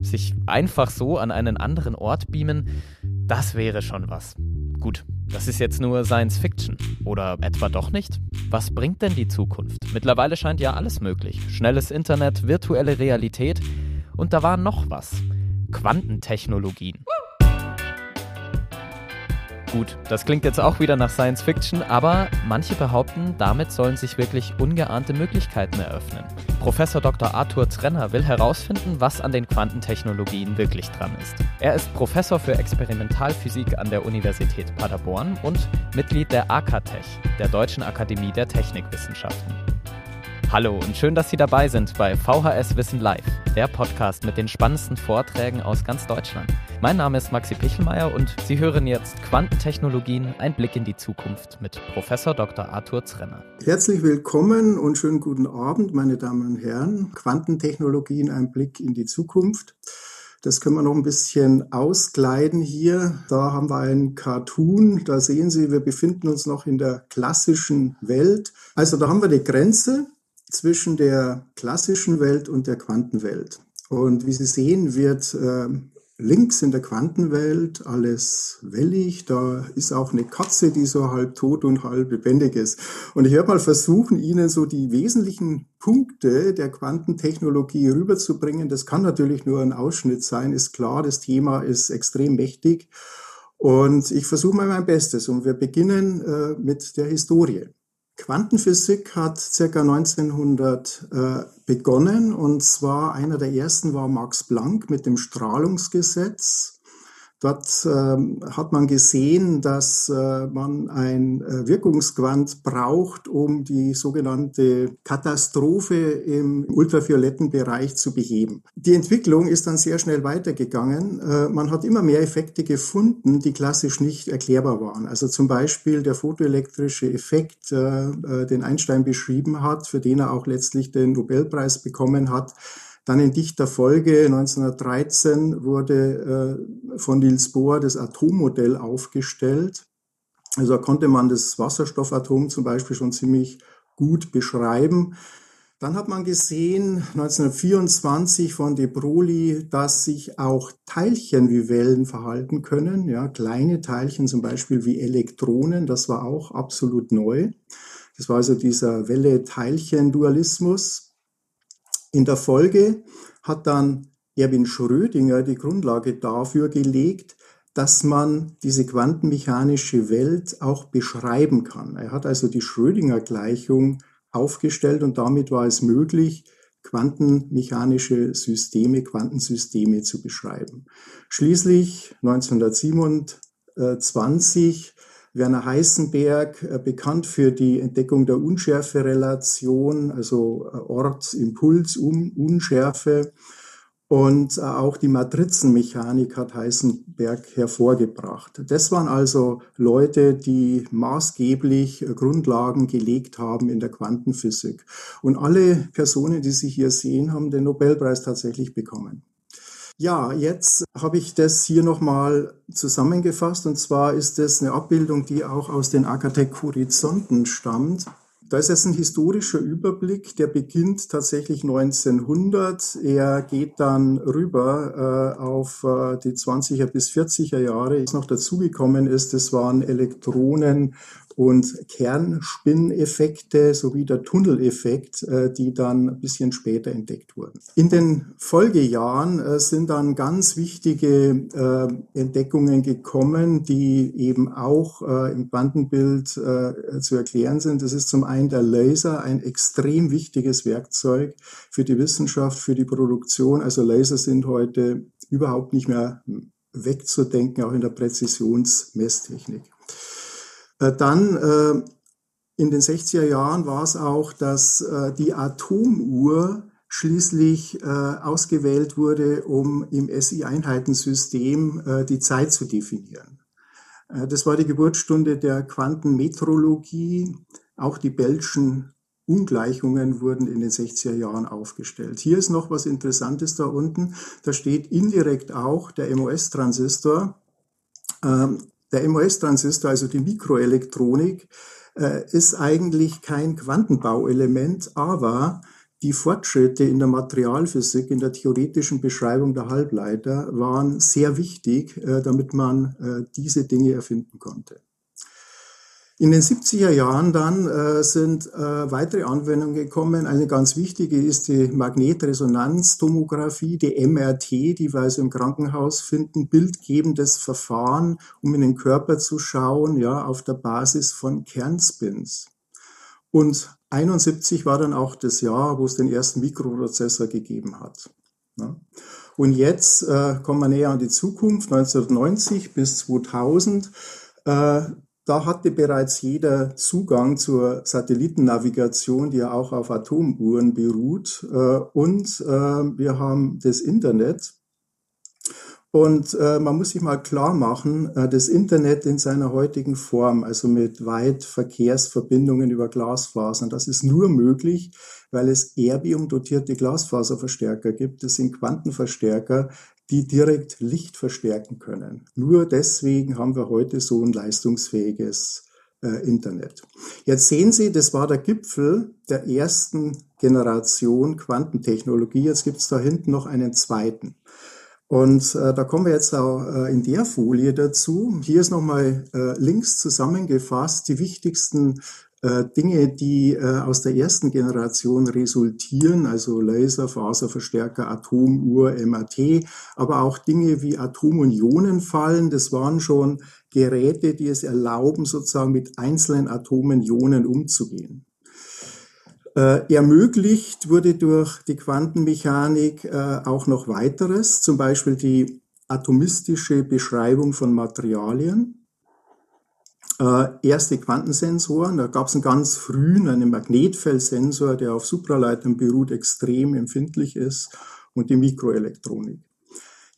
Sich einfach so an einen anderen Ort beamen, das wäre schon was. Gut, das ist jetzt nur Science Fiction. Oder etwa doch nicht? Was bringt denn die Zukunft? Mittlerweile scheint ja alles möglich. Schnelles Internet, virtuelle Realität. Und da war noch was. Quantentechnologien. Gut, das klingt jetzt auch wieder nach Science Fiction, aber manche behaupten, damit sollen sich wirklich ungeahnte Möglichkeiten eröffnen. Professor Dr. Arthur Trenner will herausfinden, was an den Quantentechnologien wirklich dran ist. Er ist Professor für Experimentalphysik an der Universität Paderborn und Mitglied der AKTech, der Deutschen Akademie der Technikwissenschaften. Hallo und schön, dass Sie dabei sind bei VHS Wissen Live, der Podcast mit den spannendsten Vorträgen aus ganz Deutschland. Mein Name ist Maxi Pichelmeier und Sie hören jetzt Quantentechnologien, ein Blick in die Zukunft mit Professor Dr. Arthur Zrenner. Herzlich willkommen und schönen guten Abend, meine Damen und Herren. Quantentechnologien, ein Blick in die Zukunft. Das können wir noch ein bisschen auskleiden hier. Da haben wir einen Cartoon. Da sehen Sie, wir befinden uns noch in der klassischen Welt. Also da haben wir die Grenze zwischen der klassischen Welt und der Quantenwelt. Und wie Sie sehen, wird äh, links in der Quantenwelt alles wellig. Da ist auch eine Katze, die so halb tot und halb lebendig ist. Und ich werde mal versuchen, Ihnen so die wesentlichen Punkte der Quantentechnologie rüberzubringen. Das kann natürlich nur ein Ausschnitt sein, ist klar. Das Thema ist extrem mächtig. Und ich versuche mal mein Bestes. Und wir beginnen äh, mit der Historie. Quantenphysik hat circa 1900 äh, begonnen und zwar einer der ersten war Max Planck mit dem Strahlungsgesetz. Dort ähm, hat man gesehen, dass äh, man ein äh, Wirkungsquant braucht, um die sogenannte Katastrophe im ultravioletten Bereich zu beheben. Die Entwicklung ist dann sehr schnell weitergegangen. Äh, man hat immer mehr Effekte gefunden, die klassisch nicht erklärbar waren. Also zum Beispiel der photoelektrische Effekt, äh, äh, den Einstein beschrieben hat, für den er auch letztlich den Nobelpreis bekommen hat dann in dichter Folge 1913 wurde äh, von Niels Bohr das Atommodell aufgestellt. Also konnte man das Wasserstoffatom zum Beispiel schon ziemlich gut beschreiben. Dann hat man gesehen, 1924 von de Broglie, dass sich auch Teilchen wie Wellen verhalten können. Ja, kleine Teilchen zum Beispiel wie Elektronen, das war auch absolut neu. Das war also dieser Welle-Teilchen-Dualismus. In der Folge hat dann Erwin Schrödinger die Grundlage dafür gelegt, dass man diese quantenmechanische Welt auch beschreiben kann. Er hat also die Schrödinger-Gleichung aufgestellt und damit war es möglich, quantenmechanische Systeme, Quantensysteme zu beschreiben. Schließlich 1927 Werner Heisenberg, äh, bekannt für die Entdeckung der Unschärferelation, also äh, Ort-Impuls-Unschärfe. Und äh, auch die Matrizenmechanik hat Heisenberg hervorgebracht. Das waren also Leute, die maßgeblich Grundlagen gelegt haben in der Quantenphysik. Und alle Personen, die Sie hier sehen, haben den Nobelpreis tatsächlich bekommen. Ja, jetzt habe ich das hier nochmal zusammengefasst und zwar ist das eine Abbildung, die auch aus den Akatec Horizonten stammt. Da ist jetzt ein historischer Überblick, der beginnt tatsächlich 1900. Er geht dann rüber äh, auf äh, die 20er bis 40er Jahre. Was noch dazugekommen ist, das waren Elektronen und Kernspinneffekte sowie der Tunneleffekt, äh, die dann ein bisschen später entdeckt wurden. In den Folgejahren äh, sind dann ganz wichtige äh, Entdeckungen gekommen, die eben auch im Quantenbild zu erklären sind. Das ist zum einen der Laser, ein extrem wichtiges Werkzeug für die Wissenschaft, für die Produktion. Also Laser sind heute überhaupt nicht mehr wegzudenken, auch in der Präzisionsmesstechnik. Äh, dann äh, in den 60er Jahren war es auch, dass äh, die Atomuhr schließlich ausgewählt wurde, um im SI-Einheitensystem die Zeit zu definieren. das war die Geburtsstunde der Quantenmetrologie. Auch die Bellschen Ungleichungen wurden in den 60er Jahren aufgestellt. Hier ist noch was Interessantes da unten. Da steht indirekt auch der MOS-Transistor. Ähm, der MOS-Transistor, also die Mikroelektronik, äh, ist eigentlich kein Quantenbauelement, aber die Fortschritte in der Materialphysik, in der theoretischen Beschreibung der Halbleiter waren sehr wichtig, äh, damit man äh, diese Dinge erfinden konnte. In den 70er Jahren dann äh, sind äh, weitere Anwendungen gekommen. Eine ganz wichtige ist die Magnetresonanztomographie, die MRT, die wir also im Krankenhaus finden, bildgebendes Verfahren, um in den Körper zu schauen, ja, auf der Basis von Kernspins. Und 71 war dann auch das Jahr, wo es den ersten Mikroprozessor gegeben hat. Ja. Und jetzt äh, kommen wir näher an die Zukunft, 1990 bis 2000. Äh, da hatte bereits jeder Zugang zur Satellitennavigation, die ja auch auf Atomuhren beruht. Äh, und äh, wir haben das Internet. Und äh, man muss sich mal klar machen, das Internet in seiner heutigen Form, also mit weit Verkehrsverbindungen über Glasfasern, das ist nur möglich, weil es erbium-dotierte Glasfaserverstärker gibt. Das sind Quantenverstärker, die direkt Licht verstärken können. Nur deswegen haben wir heute so ein leistungsfähiges äh, Internet. Jetzt sehen Sie, das war der Gipfel der ersten Generation Quantentechnologie. Jetzt gibt es da hinten noch einen zweiten. Und äh, da kommen wir jetzt auch äh, in der Folie dazu. Hier ist nochmal äh, links zusammengefasst die wichtigsten Dinge, die äh, aus der ersten Generation resultieren, also Laser, Faserverstärker, Atomuhr, MAT, aber auch Dinge wie Atom- und Ionenfallen. Das waren schon Geräte, die es erlauben, sozusagen mit einzelnen Atomen, Ionen umzugehen. Äh, ermöglicht wurde durch die Quantenmechanik äh, auch noch weiteres, zum Beispiel die atomistische Beschreibung von Materialien äh, erste Quantensensoren. Da gab es einen ganz frühen, einen Magnetfeldsensor, der auf Supraleitern beruht, extrem empfindlich ist und die Mikroelektronik.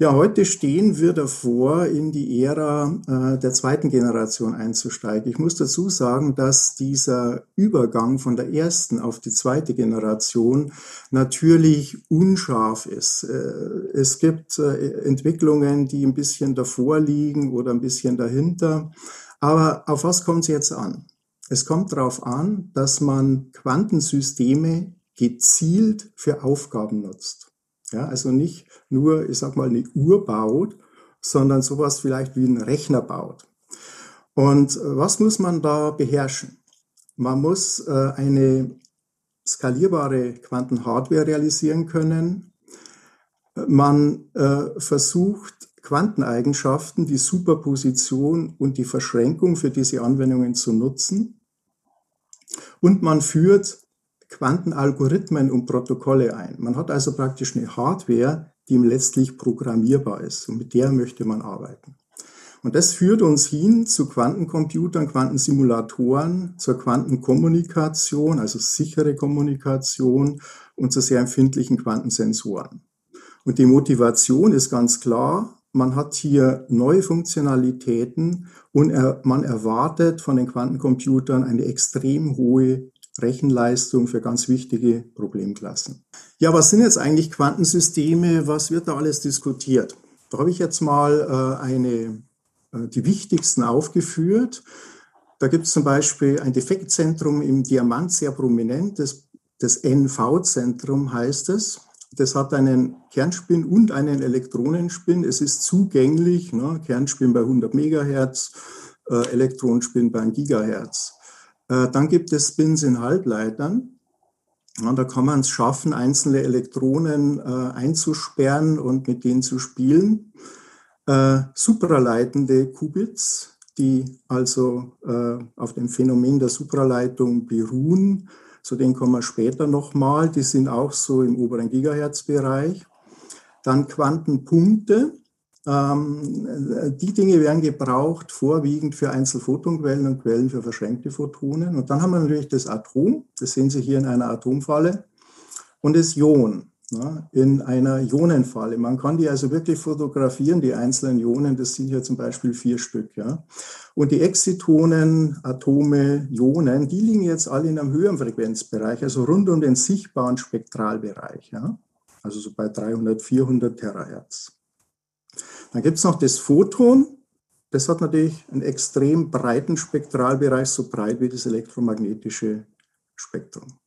Ja, heute stehen wir davor, in die Ära äh, der zweiten Generation einzusteigen. Ich muss dazu sagen, dass dieser Übergang von der ersten auf die zweite Generation natürlich unscharf ist. Äh, es gibt äh, Entwicklungen, die ein bisschen davor liegen oder ein bisschen dahinter. Aber auf was kommt es jetzt an? Es kommt darauf an, dass man Quantensysteme gezielt für Aufgaben nutzt. Ja, also nicht nur, ich sag mal, eine Uhr baut, sondern sowas vielleicht wie ein Rechner baut. Und äh, was muss man da beherrschen? Man muss äh, eine skalierbare Quantenhardware realisieren können. Man äh, versucht Quanteneigenschaften, die Superposition und die Verschränkung für diese Anwendungen zu nutzen. Und man führt Quantenalgorithmen und Protokolle ein. Man hat also praktisch eine Hardware, die letztlich programmierbar ist und mit der möchte man arbeiten. Und das führt uns hin zu Quantencomputern, Quantensimulatoren, zur Quantenkommunikation, also sichere Kommunikation und zu sehr empfindlichen Quantensensoren. Und die Motivation ist ganz klar, man hat hier neue Funktionalitäten und er, man erwartet von den Quantencomputern eine extrem hohe Rechenleistung für ganz wichtige Problemklassen. Ja, was sind jetzt eigentlich Quantensysteme? Was wird da alles diskutiert? Da habe ich jetzt mal äh, eine, äh, die wichtigsten aufgeführt. Da gibt es zum Beispiel ein Defektzentrum im Diamant, sehr prominent. Das, das NV-Zentrum heißt es. Das hat einen Kernspin und einen Elektronenspin. Es ist zugänglich, ne? Kernspin bei 100 Megahertz, äh, Elektronenspin bei 1 Gigahertz. Äh, dann gibt es Spins in Halbleitern. Ja, da kann man es schaffen, einzelne Elektronen äh, einzusperren und mit denen zu spielen. Äh, supraleitende Qubits, die also äh, auf dem Phänomen der Supraleitung beruhen, zu denen kommen wir später nochmal. Die sind auch so im oberen Gigahertz-Bereich. Dann Quantenpunkte. Ähm, die Dinge werden gebraucht vorwiegend für Einzelphotonquellen und Quellen für verschränkte Photonen. Und dann haben wir natürlich das Atom. Das sehen Sie hier in einer Atomfalle. Und das Ion in einer Ionenfalle. Man kann die also wirklich fotografieren, die einzelnen Ionen, das sind hier zum Beispiel vier Stück. Ja. Und die Exitonen, Atome, Ionen, die liegen jetzt alle in einem höheren Frequenzbereich, also rund um den sichtbaren Spektralbereich, ja. also so bei 300, 400 Terahertz. Dann gibt es noch das Photon, das hat natürlich einen extrem breiten Spektralbereich, so breit wie das elektromagnetische Spektrum.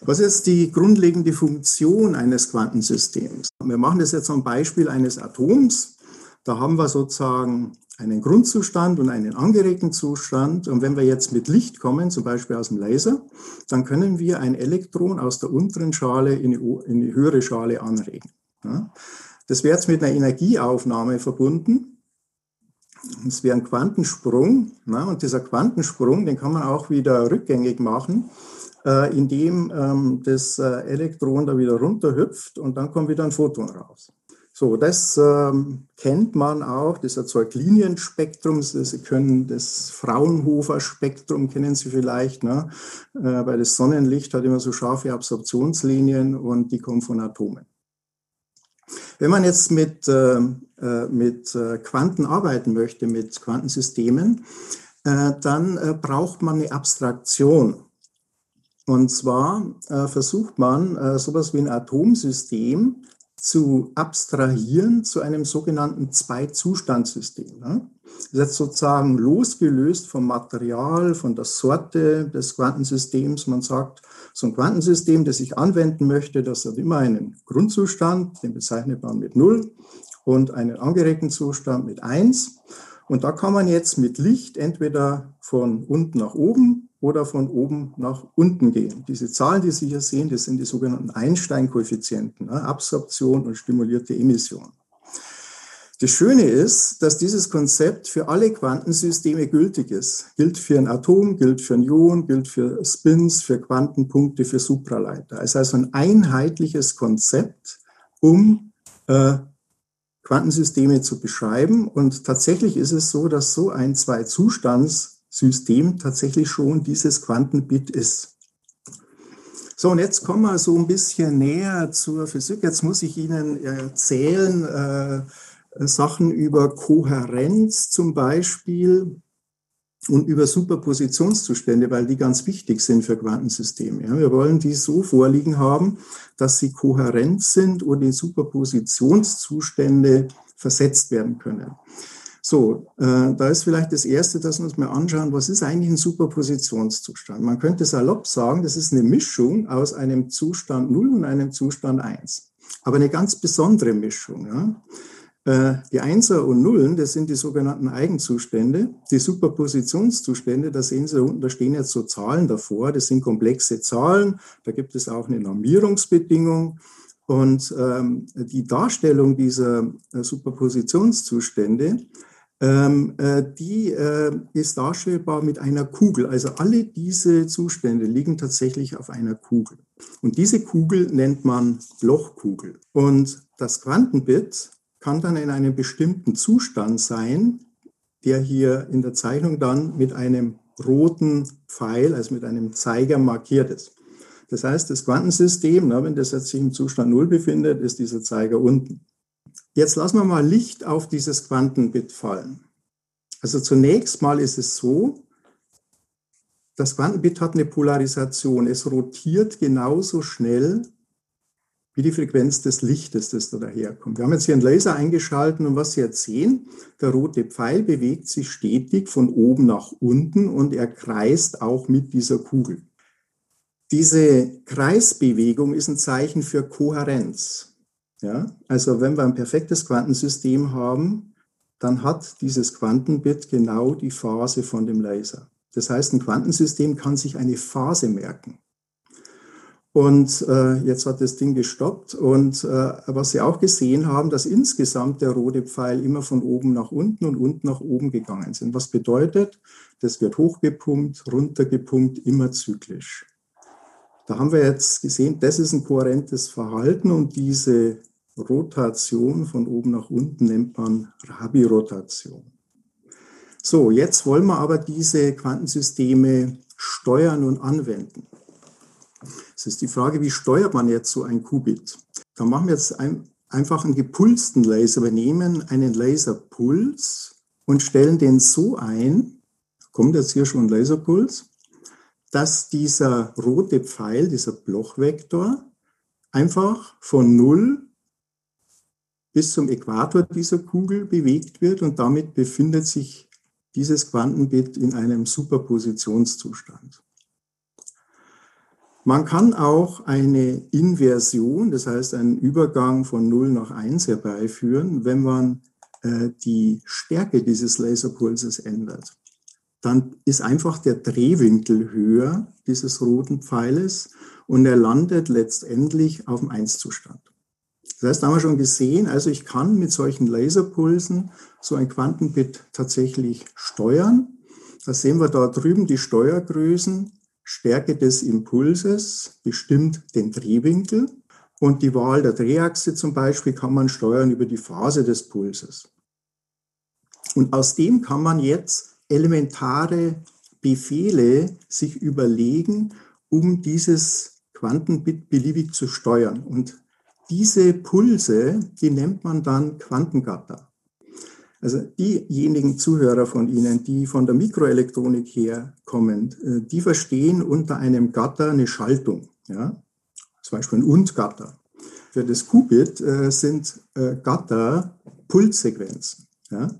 Was ist die grundlegende Funktion eines Quantensystems? Wir machen das jetzt am Beispiel eines Atoms. Da haben wir sozusagen einen Grundzustand und einen angeregten Zustand. Und wenn wir jetzt mit Licht kommen, zum Beispiel aus dem Laser, dann können wir ein Elektron aus der unteren Schale in die, in die höhere Schale anregen. Das wäre jetzt mit einer Energieaufnahme verbunden. Es wäre ein Quantensprung. Und dieser Quantensprung, den kann man auch wieder rückgängig machen, äh, indem ähm, das äh, Elektron da wieder runterhüpft und dann kommt wieder ein Photon raus. So, das ähm, kennt man auch, das erzeugt Linienspektrum. Sie können das Fraunhofer-Spektrum, kennen Sie vielleicht, ne? äh, weil das Sonnenlicht hat immer so scharfe Absorptionslinien und die kommen von Atomen. Wenn man jetzt mit, äh, äh mit äh, Quanten arbeiten möchte, mit Quantensystemen, äh, dann äh, braucht man eine Abstraktion. Und zwar versucht man, sowas wie ein Atomsystem zu abstrahieren zu einem sogenannten Zwei-Zustandsystem. Ne? Das ist sozusagen losgelöst vom Material, von der Sorte des Quantensystems. Man sagt, so ein Quantensystem, das ich anwenden möchte, das hat immer einen Grundzustand, den bezeichnet man mit Null, und einen angeregten Zustand mit Eins. Und da kann man jetzt mit Licht entweder von unten nach oben oder von oben nach unten gehen. Diese Zahlen, die Sie hier sehen, das sind die sogenannten Einstein-Koeffizienten, ne? Absorption und stimulierte Emission. Das Schöne ist, dass dieses Konzept für alle Quantensysteme gültig ist. Gilt für ein Atom, gilt für ein Ion, gilt für Spins, für Quantenpunkte, für Supraleiter. Es ist also ein einheitliches Konzept, um äh, Quantensysteme zu beschreiben. Und tatsächlich ist es so, dass so ein Zwei-Zustands- System tatsächlich schon dieses Quantenbit ist. So, und jetzt kommen wir so ein bisschen näher zur Physik. Jetzt muss ich Ihnen erzählen äh, Sachen über Kohärenz zum Beispiel und über Superpositionszustände, weil die ganz wichtig sind für Quantensysteme. Ja, wir wollen die so vorliegen haben, dass sie kohärent sind und in Superpositionszustände versetzt werden können. So, äh, da ist vielleicht das Erste, dass wir uns mal anschauen, was ist eigentlich ein Superpositionszustand? Man könnte salopp sagen, das ist eine Mischung aus einem Zustand 0 und einem Zustand 1. Aber eine ganz besondere Mischung. Ja? Äh, die Einser und Nullen, das sind die sogenannten Eigenzustände. Die Superpositionszustände, da sehen Sie unten, da stehen jetzt so Zahlen davor. Das sind komplexe Zahlen. Da gibt es auch eine Normierungsbedingung. Und ähm, die Darstellung dieser äh, Superpositionszustände, ähm, äh, die äh, ist darstellbar mit einer Kugel. Also alle diese Zustände liegen tatsächlich auf einer Kugel. Und diese Kugel nennt man Lochkugel. Und das Quantenbit kann dann in einem bestimmten Zustand sein, der hier in der Zeichnung dann mit einem roten Pfeil, also mit einem Zeiger markiert ist. Das heißt, das Quantensystem, wenn das jetzt sich im Zustand Null befindet, ist dieser Zeiger unten. Jetzt lassen wir mal Licht auf dieses Quantenbit fallen. Also zunächst mal ist es so, das Quantenbit hat eine Polarisation. Es rotiert genauso schnell wie die Frequenz des Lichtes, das da daherkommt. Wir haben jetzt hier einen Laser eingeschalten und was Sie jetzt sehen, der rote Pfeil bewegt sich stetig von oben nach unten und er kreist auch mit dieser Kugel. Diese Kreisbewegung ist ein Zeichen für Kohärenz. Ja? Also wenn wir ein perfektes Quantensystem haben, dann hat dieses Quantenbit genau die Phase von dem Laser. Das heißt, ein Quantensystem kann sich eine Phase merken. Und äh, jetzt hat das Ding gestoppt. Und äh, was Sie auch gesehen haben, dass insgesamt der rote Pfeil immer von oben nach unten und unten nach oben gegangen sind. Was bedeutet, das wird hochgepumpt, runtergepumpt, immer zyklisch. Da haben wir jetzt gesehen, das ist ein kohärentes Verhalten und diese Rotation von oben nach unten nennt man Rabi-Rotation. So, jetzt wollen wir aber diese Quantensysteme steuern und anwenden. Es ist die Frage, wie steuert man jetzt so ein Qubit? Da machen wir jetzt ein, einfach einen gepulsten Laser. Wir nehmen einen Laserpuls und stellen den so ein, kommt jetzt hier schon ein Laserpuls, dass dieser rote Pfeil, dieser Blochvektor, einfach von Null bis zum Äquator dieser Kugel bewegt wird und damit befindet sich dieses Quantenbit in einem Superpositionszustand. Man kann auch eine Inversion, das heißt einen Übergang von 0 nach 1 herbeiführen, wenn man äh, die Stärke dieses Laserpulses ändert. Dann ist einfach der Drehwinkel höher dieses roten Pfeiles und er landet letztendlich auf dem 1-Zustand. Das heißt, da haben wir schon gesehen, also ich kann mit solchen Laserpulsen so ein Quantenbit tatsächlich steuern. Da sehen wir da drüben die Steuergrößen. Stärke des Impulses bestimmt den Drehwinkel und die Wahl der Drehachse zum Beispiel kann man steuern über die Phase des Pulses. Und aus dem kann man jetzt elementare Befehle sich überlegen, um dieses Quantenbit beliebig zu steuern. Und diese Pulse, die nennt man dann Quantengatter. Also diejenigen Zuhörer von Ihnen, die von der Mikroelektronik herkommen, äh, die verstehen unter einem Gatter eine Schaltung. Ja? Zum Beispiel ein Und-Gatter. Für das Qubit äh, sind äh, Gatter Pulssequenzen, ja?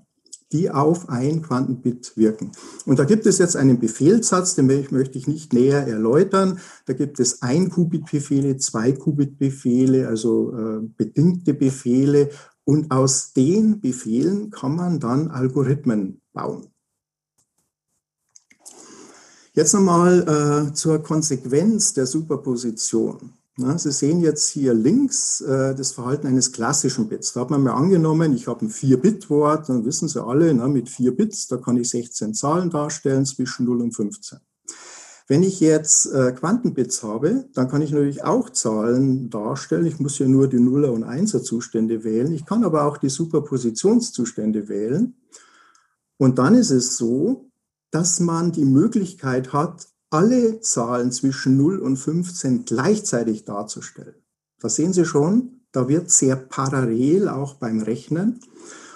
Die auf ein Quantenbit wirken. Und da gibt es jetzt einen Befehlssatz, den möchte ich nicht näher erläutern. Da gibt es ein Qubit-Befehle, zwei Qubit-Befehle, also äh, bedingte Befehle und aus den Befehlen kann man dann Algorithmen bauen. Jetzt nochmal äh, zur Konsequenz der Superposition. Na, Sie sehen jetzt hier links äh, das Verhalten eines klassischen Bits. Da hat man mir angenommen, ich habe ein 4-Bit-Wort, dann wissen Sie alle, na, mit 4 Bits, da kann ich 16 Zahlen darstellen zwischen 0 und 15. Wenn ich jetzt äh, Quantenbits habe, dann kann ich natürlich auch Zahlen darstellen. Ich muss ja nur die Nuller- und Einser-Zustände wählen. Ich kann aber auch die Superpositionszustände wählen. Und dann ist es so, dass man die Möglichkeit hat, alle Zahlen zwischen 0 und 15 gleichzeitig darzustellen. Da sehen Sie schon, da wird sehr parallel auch beim Rechnen.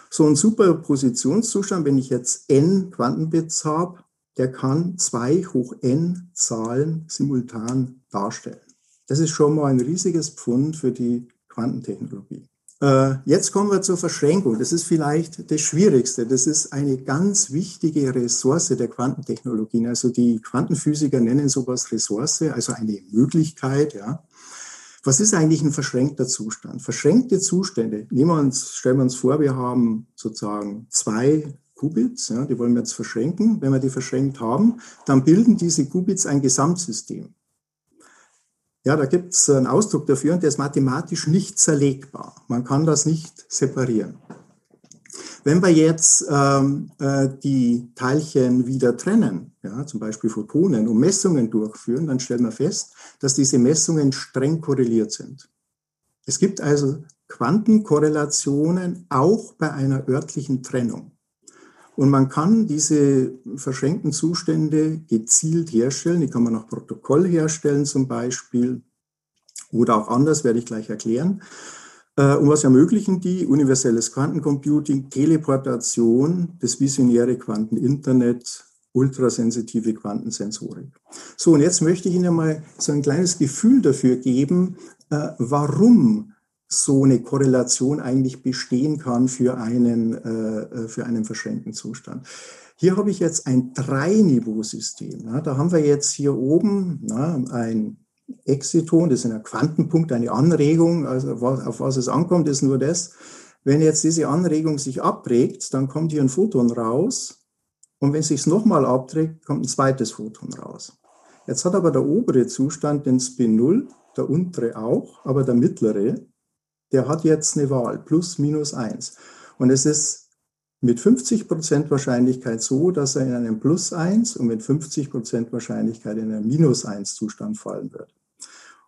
So ein Superpositionszustand, wenn ich jetzt n Quantenbits habe, der kann zwei hoch n Zahlen simultan darstellen. Das ist schon mal ein riesiges Pfund für die Quantentechnologie. Äh, jetzt kommen wir zur Verschränkung. Das ist vielleicht das Schwierigste. Das ist eine ganz wichtige Ressource der Quantentechnologien. Also die Quantenphysiker nennen sowas Ressource, also eine Möglichkeit, ja. Was ist eigentlich ein verschränkter Zustand? Verschränkte Zustände, nehmen wir uns, stellen wir uns vor, wir haben sozusagen zwei Qubits, ja, die wollen wir jetzt verschränken. Wenn wir die verschränkt haben, dann bilden diese Qubits ein Gesamtsystem. Ja, da gibt es einen Ausdruck dafür und der ist mathematisch nicht zerlegbar. Man kann das nicht separieren. Wenn wir jetzt ähm, äh, die Teilchen wieder trennen, ja, zum Beispiel Photonen, und Messungen durchführen, dann stellen wir fest, dass diese Messungen streng korreliert sind. Es gibt also Quantenkorrelationen auch bei einer örtlichen Trennung. Und man kann diese verschränkten Zustände gezielt herstellen. Die kann man nach Protokoll herstellen zum Beispiel oder auch anders, werde ich gleich erklären. Äh, und was ermöglichen die? Universelles Quantencomputing, Teleportation, das visionäre Quanteninternet, ultrasensitive Quantensensorik. So, und jetzt möchte ich Ihnen mal so ein kleines Gefühl dafür geben, äh, warum so eine Korrelation eigentlich bestehen kann für einen, äh, äh, für einen verschränkten Zustand. Hier habe ich jetzt ein Drei-Niveau-System. Ja, da haben wir jetzt hier oben na, ein Exiton, das ist ein Quantenpunkt, eine Anregung. Also auf was es ankommt, ist nur das. Wenn jetzt diese Anregung sich abträgt, dann kommt hier ein Photon raus. Und wenn es sich nochmal abträgt, kommt ein zweites Photon raus. Jetzt hat aber der obere Zustand den Spin 0, der untere auch, aber der mittlere der hat jetzt eine Wahl, plus minus eins. Und es ist mit 50 Prozent Wahrscheinlichkeit so, dass er in einem plus eins und mit 50 Prozent Wahrscheinlichkeit in einen minus eins Zustand fallen wird.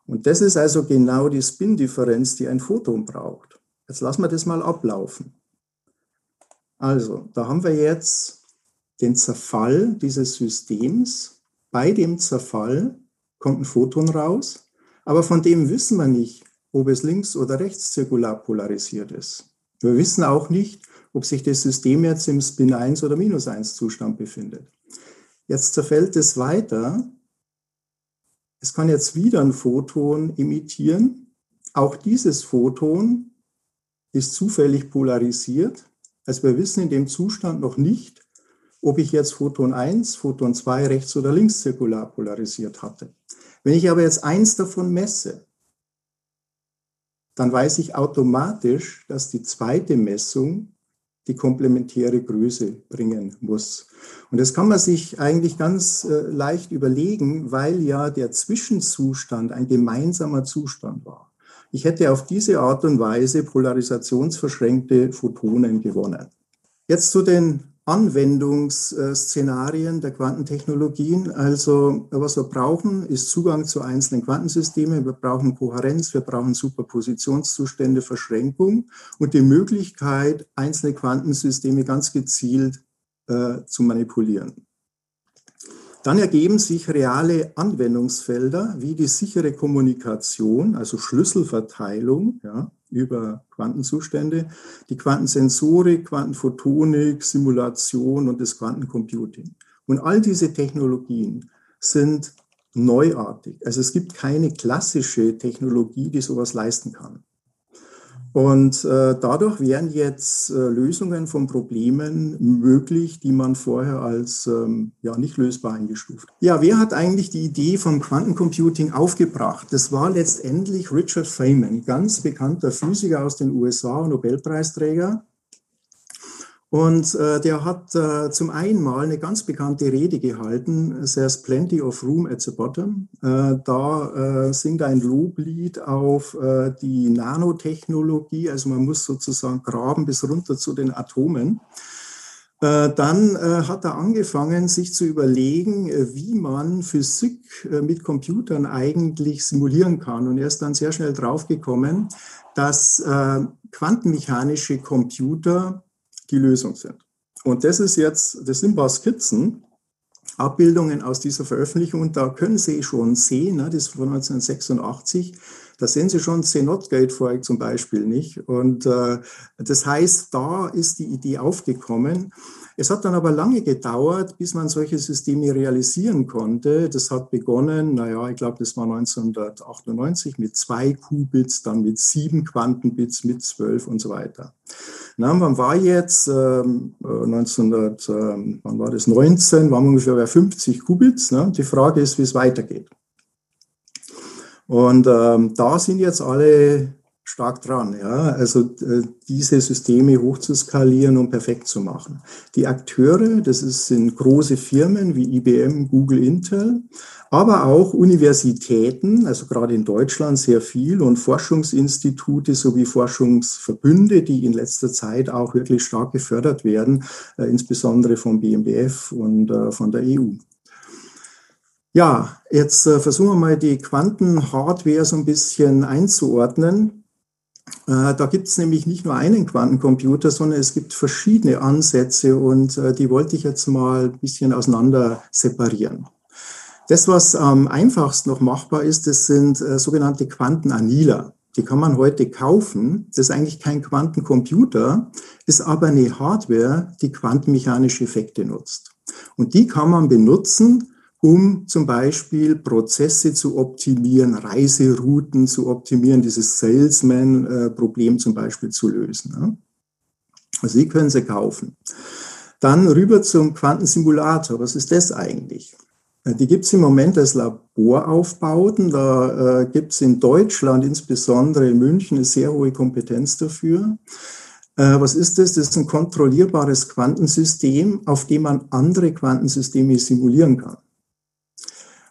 Und das ist also genau die Spin-Differenz, die ein Photon braucht. Jetzt lassen wir das mal ablaufen. Also, da haben wir jetzt den Zerfall dieses Systems. Bei dem Zerfall kommt ein Photon raus, aber von dem wissen wir nicht, ob es links oder rechts zirkular polarisiert ist. Wir wissen auch nicht, ob sich das System jetzt im Spin 1 oder minus 1 Zustand befindet. Jetzt zerfällt es weiter. Es kann jetzt wieder ein Photon emittieren. Auch dieses Photon ist zufällig polarisiert. Also wir wissen in dem Zustand noch nicht, ob ich jetzt Photon 1, Photon 2 rechts oder links zirkular polarisiert hatte. Wenn ich aber jetzt eins davon messe, dann weiß ich automatisch, dass die zweite Messung die komplementäre Größe bringen muss. Und das kann man sich eigentlich ganz äh, leicht überlegen, weil ja der Zwischenzustand ein gemeinsamer Zustand war. Ich hätte auf diese Art und Weise polarisationsverschränkte Photonen gewonnen. Jetzt zu den Anwendungsszenarien der Quantentechnologien. Also was wir brauchen, ist Zugang zu einzelnen Quantensystemen. Wir brauchen Kohärenz, wir brauchen Superpositionszustände, Verschränkung und die Möglichkeit, einzelne Quantensysteme ganz gezielt äh, zu manipulieren. Dann ergeben sich reale Anwendungsfelder wie die sichere Kommunikation, also Schlüsselverteilung ja, über Quantenzustände, die Quantensensorik, Quantenphotonik, Simulation und das Quantencomputing. Und all diese Technologien sind neuartig. Also es gibt keine klassische Technologie, die sowas leisten kann. Und äh, dadurch wären jetzt äh, Lösungen von Problemen möglich, die man vorher als ähm, ja, nicht lösbar eingestuft. Ja, wer hat eigentlich die Idee vom Quantencomputing aufgebracht? Das war letztendlich Richard Feynman, ganz bekannter Physiker aus den USA, Nobelpreisträger. Und äh, der hat äh, zum einen mal eine ganz bekannte Rede gehalten, There's plenty of room at the bottom. Äh, da äh, singt ein Loblied auf äh, die Nanotechnologie, also man muss sozusagen graben bis runter zu den Atomen. Äh, dann hat er angefangen, sich zu überlegen, wie man Physik mit Computern eigentlich simulieren kann. Und er ist dann sehr schnell draufgekommen, dass quantenmechanische Computer die Lösung sind. Und das ist jetzt, das sind ein paar Skizzen, Abbildungen aus dieser Veröffentlichung. Und da können Sie schon sehen, ne, das ist von 1986, da sehen Sie schon C-Not-Gate-Vorher zum Beispiel nicht. Und äh, das heißt, da ist die Idee aufgekommen. Es hat dann aber lange gedauert, bis man solche Systeme realisieren konnte. Das hat begonnen, naja, ich glaube, das war 1998 mit zwei Qubits, dann mit sieben Quantenbits, mit zwölf und so weiter. Na, wann war jetzt ähm, 1900, ähm, wann war das? 19, waren wir ungefähr bei 50 Qubits. Ne? Die Frage ist, wie es weitergeht. Und ähm, da sind jetzt alle stark dran, ja, also äh, diese Systeme hochzuskalieren und perfekt zu machen. Die Akteure, das sind große Firmen wie IBM, Google, Intel, aber auch Universitäten, also gerade in Deutschland sehr viel und Forschungsinstitute sowie Forschungsverbünde, die in letzter Zeit auch wirklich stark gefördert werden, äh, insbesondere vom BMBF und äh, von der EU. Ja, jetzt versuchen wir mal die Quantenhardware so ein bisschen einzuordnen. Äh, da gibt es nämlich nicht nur einen Quantencomputer, sondern es gibt verschiedene Ansätze und äh, die wollte ich jetzt mal ein bisschen auseinander separieren. Das, was am einfachsten noch machbar ist, das sind äh, sogenannte Quantenaniler. Die kann man heute kaufen. Das ist eigentlich kein Quantencomputer, ist aber eine Hardware, die quantenmechanische Effekte nutzt. Und die kann man benutzen, um zum Beispiel Prozesse zu optimieren, Reiserouten zu optimieren, dieses Salesman-Problem zum Beispiel zu lösen. Also die können Sie kaufen. Dann rüber zum Quantensimulator. Was ist das eigentlich? Äh, die gibt es im Moment als Laboraufbauten. Da äh, gibt es in Deutschland, insbesondere in München, eine sehr hohe Kompetenz dafür. Äh, was ist das? Das ist ein kontrollierbares Quantensystem, auf dem man andere Quantensysteme simulieren kann.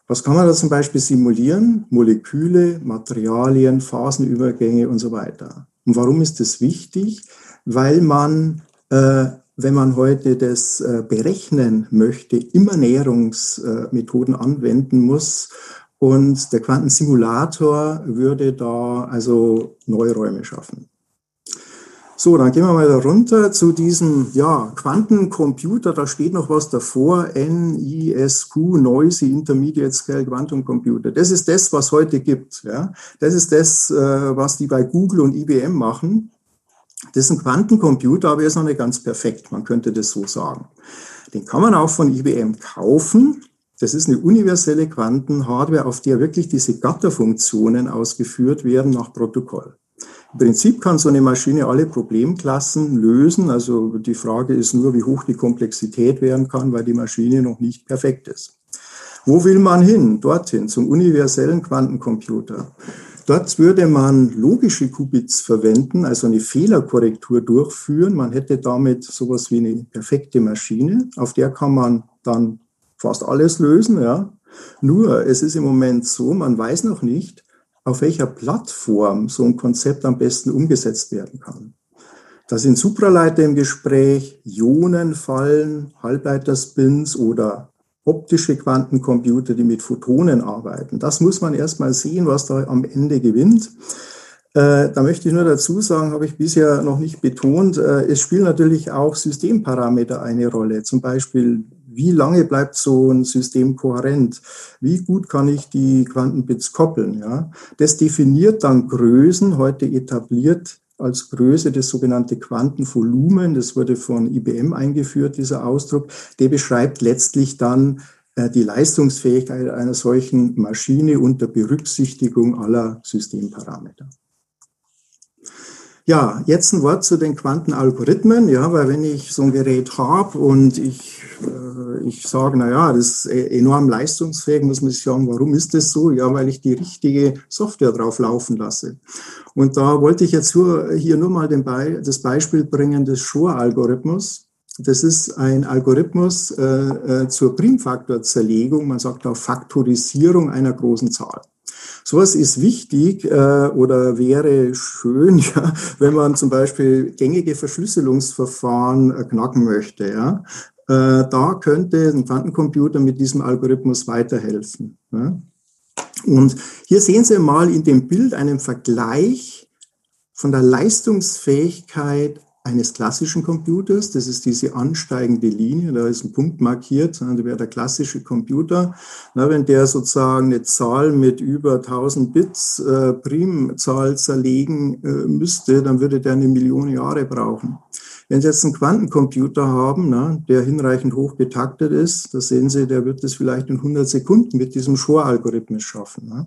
Was kann man da zum Beispiel simulieren? Moleküle, Materialien, Phasenübergänge und so weiter. Und warum ist das wichtig? Weil man, äh, wenn man heute das äh, berechnen möchte, immer Näherungsmethoden anwenden muss. Und der Quantensimulator würde da also neue Räume schaffen. So, dann gehen wir mal da runter zu diesem ja, Quantencomputer. Da steht noch was davor. NISQ, Noisy Intermediate Scale Quantum Computer. Das ist das, was heute gibt. Ja. Das ist das, äh, was die bei Google und IBM machen. Das ist ein Quantencomputer, aber er ist noch nicht ganz perfekt. Man könnte das so sagen. Den kann man auch von IBM kaufen. Das ist eine universelle Quantenhardware, auf der wirklich diese Gatterfunktionen ausgeführt werden nach Protokoll. Im Prinzip kann so eine Maschine alle Problemklassen lösen. Also die Frage ist nur, wie hoch die Komplexität werden kann, weil die Maschine noch nicht perfekt ist. Wo will man hin? Dorthin, zum universellen Quantencomputer. Dort würde man logische Qubits verwenden, also eine Fehlerkorrektur durchführen. Man hätte damit sowas wie eine perfekte Maschine, auf der kann man dann fast alles lösen. Ja. Nur es ist im Moment so, man weiß noch nicht, auf welcher Plattform so ein Konzept am besten umgesetzt werden kann. Da sind Supraleiter im Gespräch, Ionenfallen, Halbleiterspins oder optische Quantencomputer, die mit Photonen arbeiten. Das muss man erstmal sehen, was da am Ende gewinnt. Äh, da möchte ich nur dazu sagen, habe ich bisher noch nicht betont, äh, es spielen natürlich auch Systemparameter eine Rolle. Zum Beispiel, wie lange bleibt so ein System kohärent? Wie gut kann ich die Quantenbits koppeln? Ja? Das definiert dann Größen, heute etabliert als Größe das sogenannte Quantenvolumen. Das wurde von IBM eingeführt, dieser Ausdruck. Der beschreibt letztlich dann äh, die Leistungsfähigkeit einer solchen Maschine unter Berücksichtigung aller Systemparameter. Ja, jetzt ein Wort zu den Quantenalgorithmen, ja, weil wenn ich so ein Gerät habe und ich, ich sage, na ja, das ist e-, enorm leistungsfähig, muss man sich sagen, warum ist das so? Ja, weil ich die richtige Software drauf laufen lasse. Und da wollte ich jetzt hier nur mal Be das Beispiel bringen des Shor-Algorithmus. Das ist ein Algorithmus äh, äh, zur Primfaktorzerlegung, man sagt auch Faktorisierung einer großen Zahl. Sowas ist wichtig äh, oder wäre schön, ja, wenn man zum Beispiel gängige Verschlüsselungsverfahren äh, knacken möchte. Ja. Äh, da könnte ein Quantencomputer mit diesem Algorithmus weiterhelfen. Und hier sehen Sie mal in dem Bild einen Vergleich von der Leistungsfähigkeit eines klassischen Computers. Das ist diese ansteigende Linie, da ist ein Punkt markiert, das wäre der klassische Computer. Na, wenn der sozusagen eine Zahl mit über 1000 Bits äh, Primzahl zerlegen äh, müsste, dann würde der eine Million Jahre brauchen. Wenn Sie jetzt einen Quantencomputer haben, na, der hinreichend hoch getaktet ist, da sehen Sie, der wird es vielleicht in 100 Sekunden mit diesem Shor-Algorithmus schaffen. Na.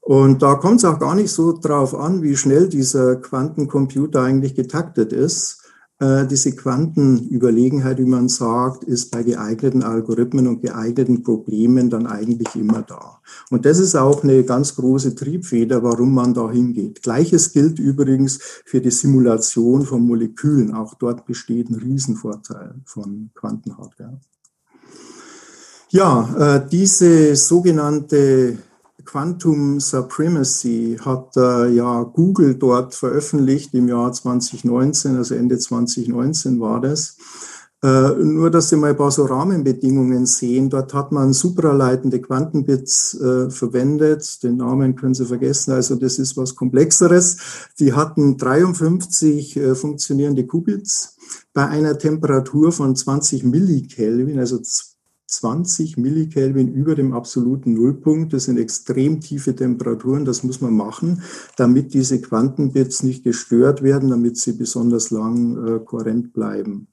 Und da kommt es auch gar nicht so drauf an, wie schnell dieser Quantencomputer eigentlich getaktet ist. Äh, diese Quantenüberlegenheit, wie man sagt, ist bei geeigneten Algorithmen und geeigneten Problemen dann eigentlich immer da. Und das ist auch eine ganz große Triebfeder, warum man da hingeht. Gleiches gilt übrigens für die Simulation von Molekülen. Auch dort besteht ein Riesenvorteil von Quantenhardware. Ja, äh, diese sogenannte Quantum Supremacy hat äh, ja Google dort veröffentlicht im Jahr 2019, also Ende 2019 war das. Äh, nur, dass Sie mal ein paar so Rahmenbedingungen sehen. Dort hat man supraleitende Quantenbits äh, verwendet. Den Namen können Sie vergessen. Also das ist was Komplexeres. Die hatten 53 äh, funktionierende Qubits bei einer Temperatur von 20 Millikelvin, also 20 Millikelvin über dem absoluten Nullpunkt. Das sind extrem tiefe Temperaturen. Das muss man machen, damit diese Quantenbits nicht gestört werden, damit sie besonders lang äh, kohärent bleiben.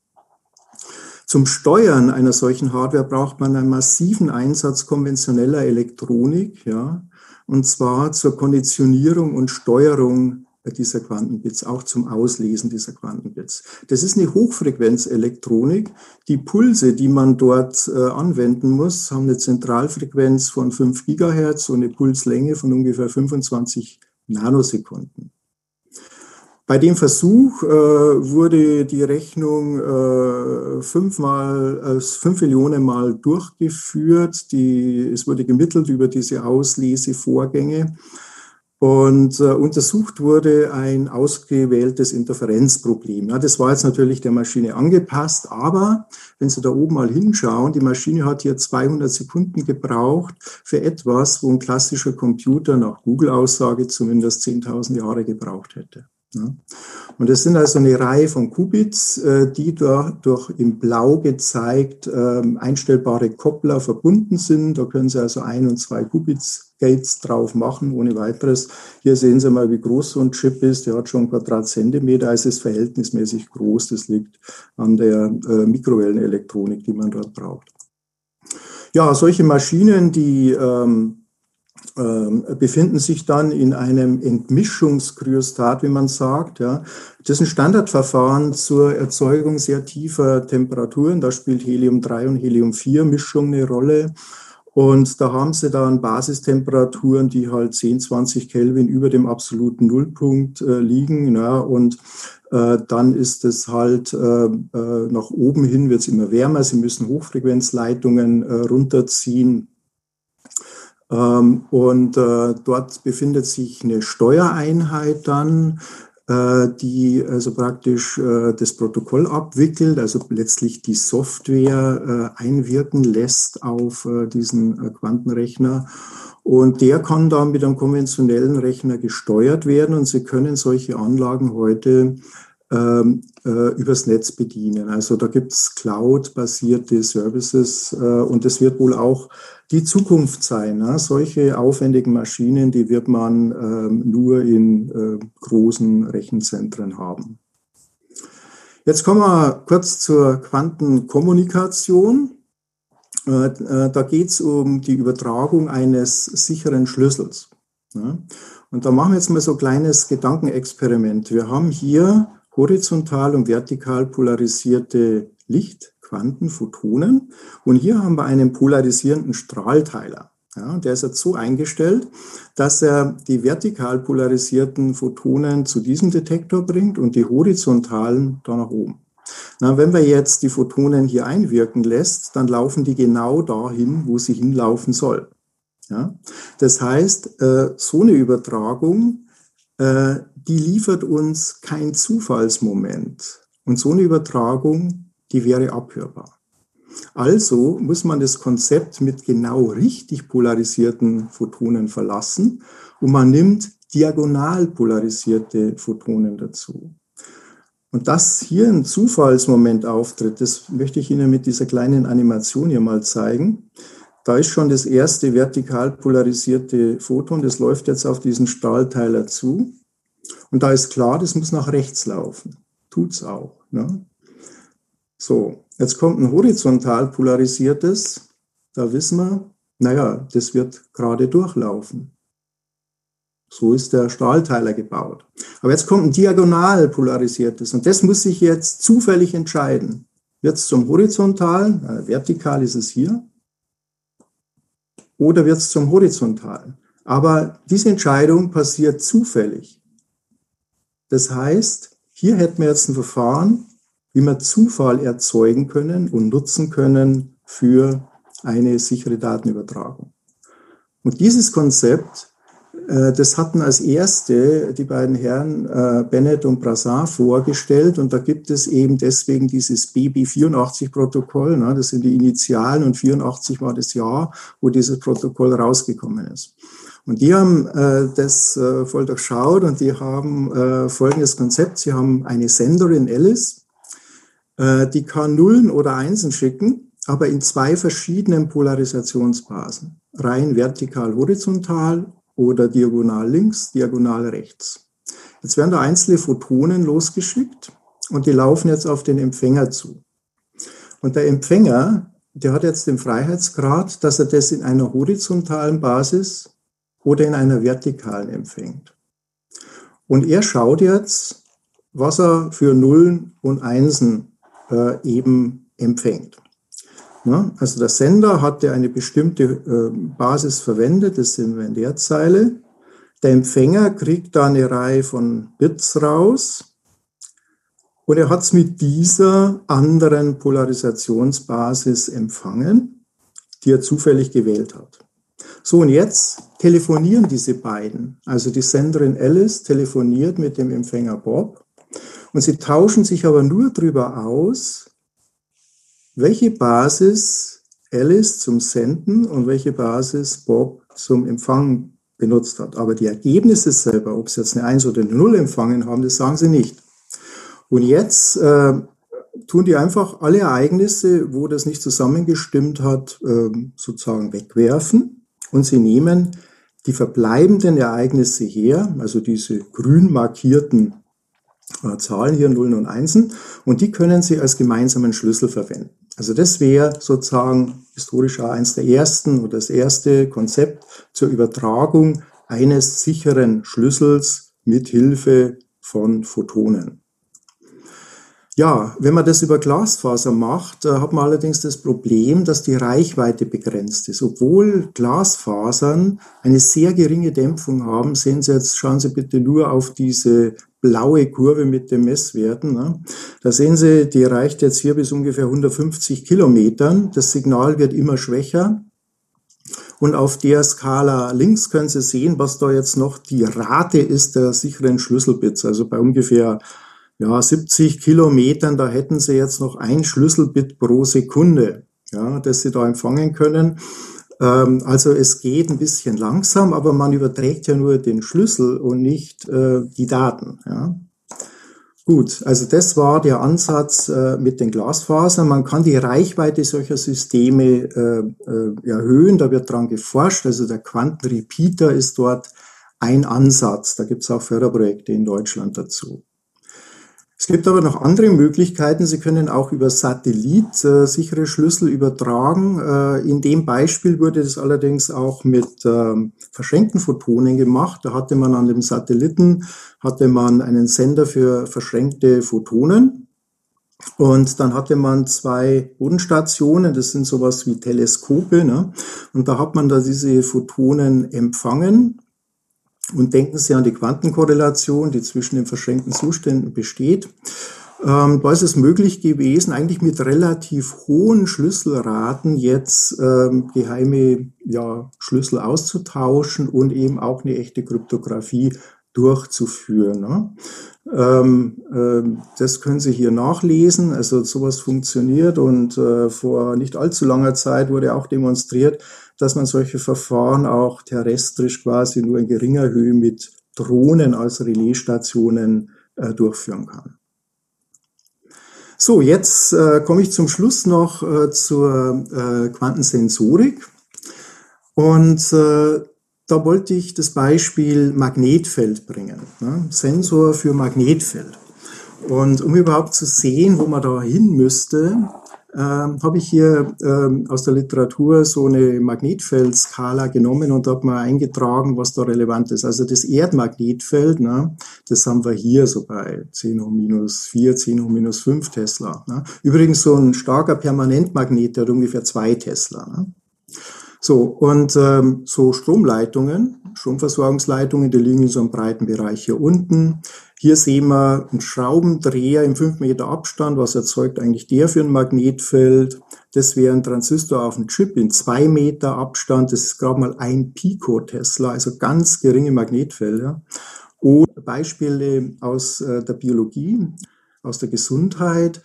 Zum Steuern einer solchen Hardware braucht man einen massiven Einsatz konventioneller Elektronik, ja, und zwar zur Konditionierung und Steuerung dieser Quantenbits, auch zum Auslesen dieser Quantenbits. Das ist eine Hochfrequenzelektronik. Die Pulse, die man dort äh, anwenden muss, haben eine Zentralfrequenz von 5 Gigahertz und eine Pulslänge von ungefähr 25 Nanosekunden. Bei dem Versuch äh, wurde die Rechnung äh, fünfmal, äh, fünf Millionen Mal durchgeführt. Die, es wurde gemittelt über diese Auslesevorgänge. Und äh, untersucht wurde ein ausgewähltes Interferenzproblem. Ja, das war jetzt natürlich der Maschine angepasst, aber wenn Sie da oben mal hinschauen, die Maschine hat hier 200 Sekunden gebraucht für etwas, wo ein klassischer Computer nach Google-Aussage zumindest 10.000 Jahre gebraucht hätte. Ja. Und es sind also eine Reihe von Qubits, äh, die durch im Blau gezeigt ähm, einstellbare Koppler verbunden sind. Da können Sie also ein und zwei Qubits Gates drauf machen, ohne weiteres. Hier sehen Sie mal, wie groß so ein Chip ist. Der hat schon Quadratzentimeter, also ist verhältnismäßig groß. Das liegt an der äh, Mikrowellenelektronik, die man dort braucht. Ja, solche Maschinen, die ähm, ähm, befinden sich dann in einem Entmischungskryostat, wie man sagt. Ja. Das ist ein Standardverfahren zur Erzeugung sehr tiefer Temperaturen. Da spielt Helium-3 und Helium-4-Mischung eine Rolle. Und da haben sie dann Basistemperaturen, die halt 10, 20 Kelvin über dem absoluten Nullpunkt äh, liegen. Ja, und äh, dann ist es halt äh, äh nach oben hin wird es immer wärmer. Sie müssen Hochfrequenzleitungen äh, runterziehen. Ähm, und äh, dort befindet sich eine Steuereinheit dann, die also praktisch äh, das Protokoll abwickelt, also letztlich die Software äh, einwirken lässt auf diesen Quantenrechner. Und der kann dann mit einem konventionellen Rechner gesteuert werden und Sie können solche Anlagen heute ähm, äh, übers Netz bedienen. Also da gibt es Cloud-basierte Services äh, und das wird wohl auch die Zukunft sein. Ne? Solche aufwendigen Maschinen, die wird man ähm, nur in äh, großen Rechenzentren haben. Jetzt kommen wir kurz zur Quantenkommunikation. Äh, äh, da geht es um die Übertragung eines sicheren Schlüssels. Ne? Und da machen wir jetzt mal so ein kleines Gedankenexperiment. Wir haben hier horizontal und vertikal polarisierte Lichtquanten, Photonen. Und hier haben wir einen polarisierenden Strahlteiler. Ja, der ist jetzt so eingestellt, dass er die vertikal polarisierten Photonen zu diesem Detektor bringt und die horizontalen da nach oben. Na, wenn wir jetzt die Photonen hier einwirken lässt, dann laufen die genau dahin, wo sie hinlaufen soll. Ja? Das heißt, äh, so eine Übertragung äh, die liefert uns kein Zufallsmoment. Und so eine Übertragung, die wäre abhörbar. Also muss man das Konzept mit genau richtig polarisierten Photonen verlassen und man nimmt diagonal polarisierte Photonen dazu. Und dass hier ein Zufallsmoment auftritt, das möchte ich Ihnen mit dieser kleinen Animation hier mal zeigen. Da ist schon das erste vertikal polarisierte Photon, das läuft jetzt auf diesen Stahlteiler zu. Und da ist klar, das muss nach rechts laufen. Tut's auch. Ne? So, jetzt kommt ein horizontal polarisiertes. Da wissen wir, naja, das wird gerade durchlaufen. So ist der Stahlteiler gebaut. Aber jetzt kommt ein diagonal polarisiertes und das muss sich jetzt zufällig entscheiden. Wird es zum horizontalen, äh, vertikal ist es hier, oder wird es zum horizontalen? Aber diese Entscheidung passiert zufällig. Das heißt, hier hätten wir jetzt ein Verfahren, wie wir Zufall erzeugen können und nutzen können für eine sichere Datenübertragung. Und dieses Konzept, äh, das hatten als erste die beiden Herren äh, Bennett und Brassard vorgestellt. Und da gibt es eben deswegen dieses BB84-Protokoll. Ne, das sind die Initialen und 84 war das Jahr, wo dieses Protokoll rausgekommen ist. Und die haben äh, das äh, voll durchschaut und die haben äh, folgendes Konzept. Sie haben eine Senderin Alice, äh, die kann Nullen oder Einsen schicken, aber in zwei verschiedenen Polarisationsbasen. Rein vertikal horizontal oder diagonal links, diagonal rechts. Jetzt werden da einzelne Photonen losgeschickt und die laufen jetzt auf den Empfänger zu. Und der Empfänger, der hat jetzt den Freiheitsgrad, dass er das in einer horizontalen Basis oder in einer vertikalen empfängt. Und er schaut jetzt, was er für Nullen und Einsen äh, eben empfängt. Na, also der Sender hatte eine bestimmte äh, Basis verwendet, das sind wir in der Zeile. Der Empfänger kriegt da eine Reihe von Bits raus und er hat es mit dieser anderen Polarisationsbasis empfangen, die er zufällig gewählt hat. So, und jetzt telefonieren diese beiden. Also die Senderin Alice telefoniert mit dem Empfänger Bob und sie tauschen sich aber nur darüber aus, welche Basis Alice zum Senden und welche Basis Bob zum Empfangen benutzt hat. Aber die Ergebnisse selber, ob sie jetzt eine 1 oder eine 0 empfangen haben, das sagen sie nicht. Und jetzt äh, tun die einfach alle Ereignisse, wo das nicht zusammengestimmt hat, äh, sozusagen wegwerfen und sie nehmen die verbleibenden Ereignisse her, also diese grün markierten äh, Zahlen hier, Nullen und Einsen, und die können Sie als gemeinsamen Schlüssel verwenden. Also das wäre sozusagen historisch auch eins der ersten oder das erste Konzept zur Übertragung eines sicheren Schlüssels mit Hilfe von Photonen. Ja, wenn man das über Glasfaser macht, äh, hat man allerdings das Problem, dass die Reichweite begrenzt ist. Obwohl Glasfasern eine sehr geringe Dämpfung haben, sehen Sie jetzt, schauen Sie bitte nur auf diese blaue Kurve mit den Messwerten. Ne? Da sehen Sie, die reicht jetzt hier bis ungefähr 150 Kilometern. Das Signal wird immer schwächer. Und auf der Skala links können Sie sehen, was da jetzt noch die Rate ist der sicheren Schlüsselbits. Also bei ungefähr ja, 70 Kilometern, da hätten Sie jetzt noch ein Schlüsselbit pro Sekunde, ja, das Sie da empfangen können. Ähm, also es geht ein bisschen langsam, aber man überträgt ja nur den Schlüssel und nicht äh, die Daten. Ja. Gut, also das war der Ansatz äh, mit den Glasfasern. Man kann die Reichweite solcher Systeme äh, äh, erhöhen, da wird dran geforscht. Also der Quantenrepeater ist dort ein Ansatz. Da gibt es auch Förderprojekte in Deutschland dazu. Es gibt aber noch andere Möglichkeiten. Sie können auch über Satellit äh, sichere Schlüssel übertragen. Äh, in dem Beispiel wurde das allerdings auch mit ähm, verschränkten Photonen gemacht. Da hatte man an dem Satelliten hatte man einen Sender für verschränkte Photonen. Und dann hatte man zwei Bodenstationen, das sind sowas wie Teleskope. Ne? Und da hat man da diese Photonen empfangen und denken Sie an die Quantenkorrelation, die zwischen den verschränkten Zuständen besteht. Ähm, da ist es möglich gewesen, eigentlich mit relativ hohen Schlüsselraten jetzt ähm, geheime ja, Schlüssel auszutauschen und eben auch eine echte Kryptographie durchzuführen. Ne? Ähm, äh, das können Sie hier nachlesen. Also sowas funktioniert und äh, vor nicht allzu langer Zeit wurde auch demonstriert, dass man solche Verfahren auch terrestrisch quasi nur in geringer Höhe mit Drohnen als Relaisstationen äh, durchführen kann. So, jetzt äh, komme ich zum Schluss noch äh, zur äh, Quantensensorik. Und äh, da wollte ich das Beispiel Magnetfeld bringen. Ne? Sensor für Magnetfeld. Und um überhaupt zu sehen, wo man da hin müsste, ähm, habe ich hier ähm, aus der Literatur so eine Magnetfeldskala genommen und habe mal eingetragen, was da relevant ist. Also das Erdmagnetfeld, ne, das haben wir hier so bei 10 hoch minus 4, 10 hoch minus 5 Tesla. Ne. Übrigens so ein starker Permanentmagnet, der hat ungefähr 2 Tesla. Ne. So, und ähm, so Stromleitungen, Stromversorgungsleitungen, die liegen in so einem breiten Bereich hier unten. Hier sehen wir einen Schraubendreher im 5 Meter Abstand. Was erzeugt eigentlich der für ein Magnetfeld? Das wäre ein Transistor auf dem Chip in 2 Meter Abstand. Das ist gerade mal ein Pico-Tesla, also ganz geringe Magnetfelder. Oder Beispiele aus äh, der Biologie, aus der Gesundheit.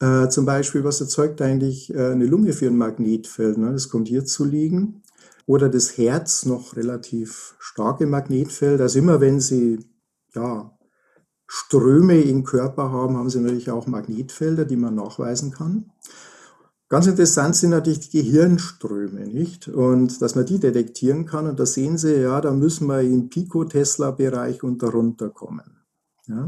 Äh, zum Beispiel, was erzeugt eigentlich äh, eine Lunge für ein Magnetfeld? Ne? Das kommt hier zu liegen. Oder das Herz noch relativ starke Magnetfeld. Also immer wenn Sie ja, Ströme im Körper haben, haben sie natürlich auch Magnetfelder, die man nachweisen kann. Ganz interessant sind natürlich die Gehirnströme, nicht? Und dass man die detektieren kann. Und da sehen Sie, ja, da müssen wir im Pico-Tesla-Bereich und darunter kommen. Ja?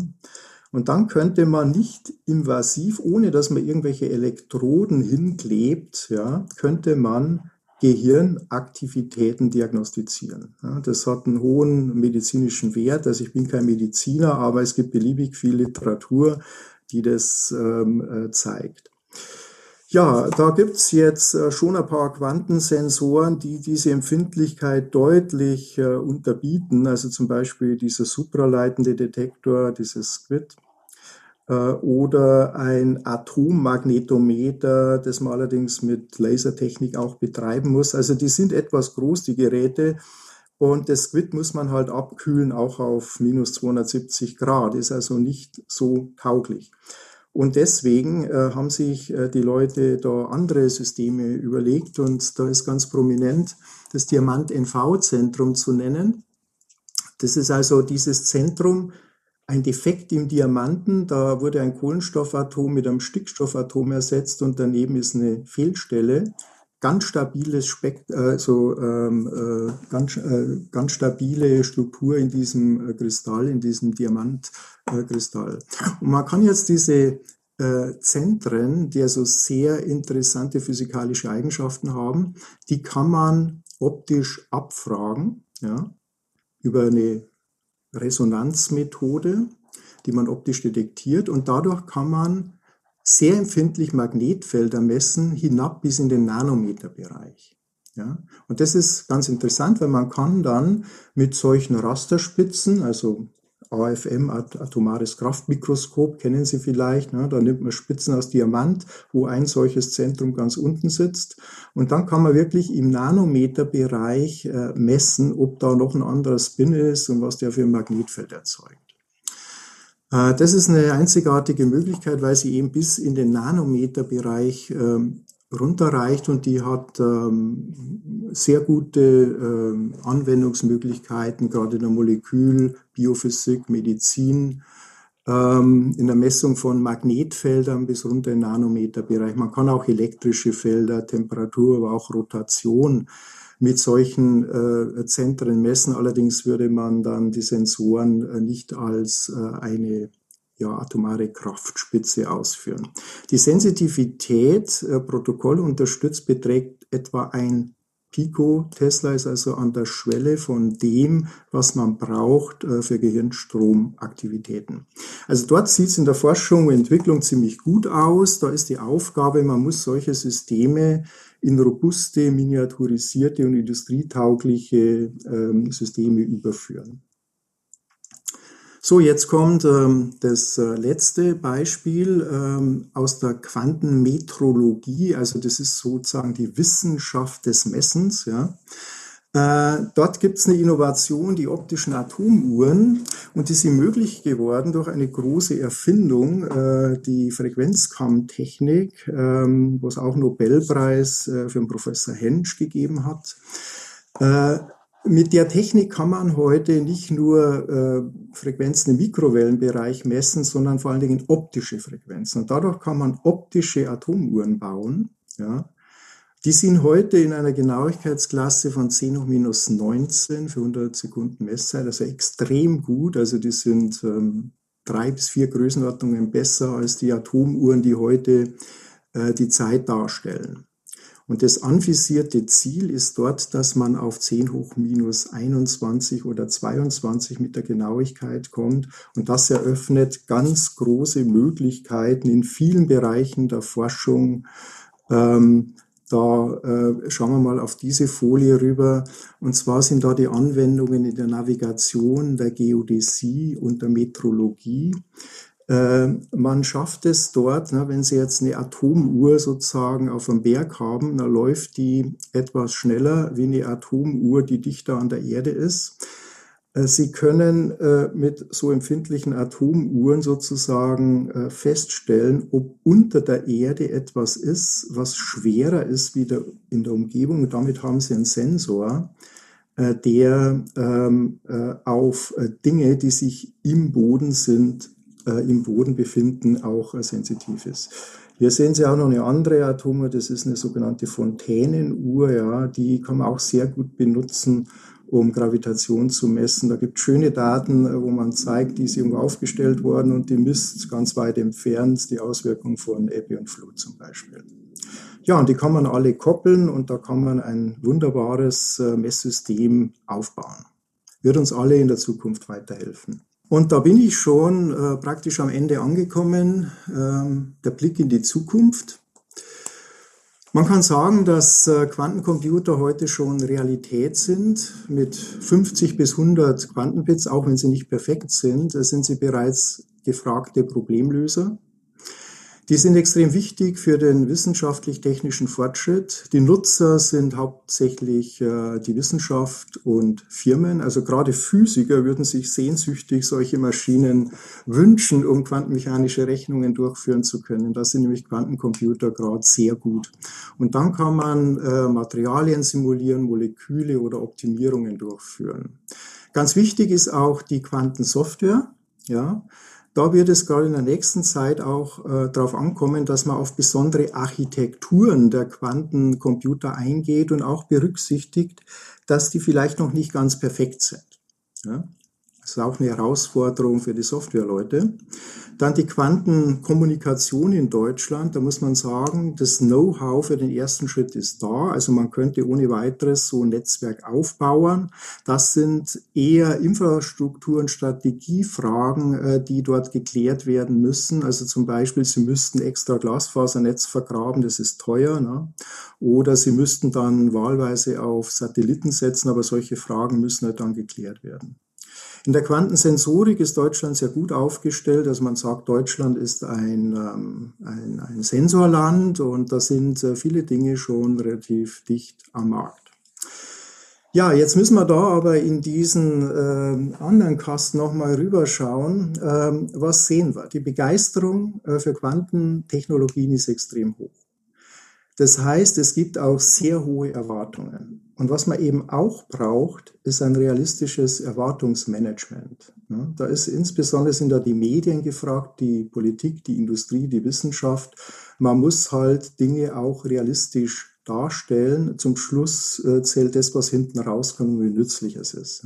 Und dann könnte man nicht invasiv, ohne dass man irgendwelche Elektroden hinklebt, ja, könnte man Gehirnaktivitäten diagnostizieren. Ja, das hat einen hohen medizinischen Wert. Also ich bin kein Mediziner, aber es gibt beliebig viel Literatur, die das ähm, äh, zeigt. Ja, da gibt's jetzt äh, schon ein paar Quantensensoren, die diese Empfindlichkeit deutlich äh, unterbieten. Also zum Beispiel dieser supraleitende Detektor, dieses Squid äh, oder ein Atommagnetometer, das man allerdings mit Lasertechnik auch betreiben muss. Also die sind etwas groß, die Geräte. Und das Squid muss man halt abkühlen, auch auf minus 270 Grad, ist also nicht so tauglich. Und deswegen äh, haben sich äh, die Leute da andere Systeme überlegt und da ist ganz prominent das Diamant-NV-Zentrum zu nennen. Das ist also dieses Zentrum, ein Defekt im Diamanten, da wurde ein Kohlenstoffatom mit einem Stickstoffatom ersetzt und daneben ist eine Fehlstelle. Ganz stabiles Spekt äh, so, ähm, äh, ganz, äh, ganz stabile Struktur in diesem äh, Kristall, in diesem Diamantkristall. und man kann jetzt diese äh, Zentren, die also sehr interessante physikalische Eigenschaften haben, die kann man optisch abfragen, ja, über eine Resonanzmethode, die man optisch detektiert und dadurch kann man sehr empfindlich Magnetfelder messen, hinab bis in den Nanometerbereich. Ja, und das ist ganz interessant, weil man kann dann mit solchen Rasterspitzen, also AFM, atomares Kraftmikroskop, kennen Sie vielleicht. Ne? Da nimmt man Spitzen aus Diamant, wo ein solches Zentrum ganz unten sitzt. Und dann kann man wirklich im Nanometerbereich äh, messen, ob da noch ein anderer Spin ist und was der für ein Magnetfeld erzeugt. Äh, das ist eine einzigartige Möglichkeit, weil sie eben bis in den Nanometerbereich ähm, runterreicht und die hat ähm, sehr gute ähm, Anwendungsmöglichkeiten, gerade in der Molekül, Biophysik, Medizin, in der Messung von Magnetfeldern bis runter in Nanometerbereich. Man kann auch elektrische Felder, Temperatur, aber auch Rotation mit solchen äh, Zentren messen. Allerdings würde man dann die Sensoren äh, nicht als äh, eine ja, atomare Kraftspitze ausführen. Die Sensitivität, äh, Protokoll unterstützt, beträgt etwa ein Pico. Tesla ist also an der Schwelle von dem, was man braucht äh, für Gehirnstromaktivitäten. Also dort sieht es in der Forschung und Entwicklung ziemlich gut aus. Da ist die Aufgabe, man muss solche Systeme in robuste, miniaturisierte und industrietaugliche ähm, Systeme überführen. So, jetzt kommt ähm, das äh, letzte Beispiel ähm, aus der Quantenmetrologie. Also das ist sozusagen die Wissenschaft des Messens. Ja. Äh, dort gibt es eine Innovation, die optischen Atomuhren, und die sind möglich geworden durch eine große Erfindung, äh, die Frequenzkammtechnik, ähm, wo es auch Nobelpreis äh, für den Professor Hensch gegeben hat. Mit der Technik kann man heute nicht nur Frequenzen im Mikrowellenbereich messen, sondern vor allen Dingen optische Frequenzen. Und dadurch kann man optische Atomuhren bauen. Ja. Die sind heute in einer Genauigkeitsklasse von 10 hoch minus 19 für 100 Sekunden Messzeit, also extrem gut. Also die sind ähm, drei bis vier Größenordnungen besser als die Atomuhren, die heute äh, die Zeit darstellen. Und das anvisierte Ziel ist dort, dass man auf 10 hoch minus 21 oder 22 mit der Genauigkeit kommt. Und das eröffnet ganz große Möglichkeiten in vielen Bereichen der Forschung. Ähm, da äh, schauen wir mal auf diese Folie rüber. Und zwar sind da die Anwendungen in der Navigation, der Geodäsie und der Metrologie. Äh, man schafft es dort, ne, wenn Sie jetzt eine Atomuhr sozusagen auf dem Berg haben, dann läuft die etwas schneller wie eine Atomuhr, die dichter an der Erde ist. Äh, Sie können äh, mit so empfindlichen Atomuhren sozusagen feststellen, ob unter der Erde etwas ist, was schwerer ist wie in der Umgebung. Und damit haben Sie einen Sensor, der ähm, auf Dinge, die sich im Boden sind, äh, im Boden befinden, auch äh, sensitiv ist. Hier sehen Sie auch noch eine andere Atomuhr, das ist eine sogenannte Fontänenuhr, ja, die kann man auch sehr gut benutzen, um Gravitation zu messen. Da gibt es schöne Daten, äh, wo man zeigt, die ist irgendwo aufgestellt worden und die misst ganz weit entfernt die Auswirkungen von Ebbe und Flut zum Beispiel. Ja, und die kann man alle koppeln und da kann man ein wunderbares äh, Messsystem aufbauen. Wird uns alle in der Zukunft weiterhelfen. Und da bin ich schon äh, praktisch am Ende angekommen, ähm, der Blick in die Zukunft. Man kann sagen, dass äh, Quantencomputer heute schon Realität sind. Mit 50 bis 100 Quantenbits, auch wenn sie nicht perfekt sind, äh, sind sie bereits gefragte Problemlöser. Die sind extrem wichtig für den wissenschaftlich-technischen Fortschritt. Die Nutzer sind hauptsächlich äh, die Wissenschaft und Firmen. Also gerade Physiker würden sich sehnsüchtig solche Maschinen wünschen, um quantenmechanische Rechnungen durchführen zu können. Da sind nämlich Quantencomputer gerade sehr gut. Und dann kann man äh, Materialien simulieren, Moleküle oder Optimierungen durchführen. Ganz wichtig ist auch die Quantensoftware. Ja, da wird es gerade in der nächsten Zeit auch äh, darauf ankommen, dass man auf besondere Architekturen der Quantencomputer eingeht und auch berücksichtigt, dass die vielleicht noch nicht ganz perfekt sind. Ja? Das ist auch eine Herausforderung für die Softwareleute. Dann die Quantenkommunikation in Deutschland. Da muss man sagen, das Know-how für den ersten Schritt ist da. Also man könnte ohne weiteres so ein Netzwerk aufbauen. Das sind eher Infrastruktur- und Strategiefragen, äh, die dort geklärt werden müssen. Also zum Beispiel, Sie müssten extra Glasfasernetz vergraben, das ist teuer. Ne? Oder Sie müssten dann wahlweise auf Satelliten setzen, aber solche Fragen müssen halt dann geklärt werden. In der Quantensensorik ist Deutschland sehr gut aufgestellt. Also man sagt, Deutschland ist ein, ähm, ein, ein Sensorland und da sind äh, viele Dinge schon relativ dicht am Markt. Ja, jetzt müssen wir da aber in diesen äh, anderen Kasten nochmal rüberschauen. Ähm, was sehen wir? Die Begeisterung äh, für Quantentechnologien ist extrem hoch. Das heißt, es gibt auch sehr hohe Erwartungen. Und was man eben auch braucht, ist ein realistisches Erwartungsmanagement. Da ist insbesondere sind da die Medien gefragt, die Politik, die Industrie, die Wissenschaft. Man muss halt Dinge auch realistisch darstellen. Zum Schluss äh, zählt das, was hinten rauskommt, wie nützlich es ist.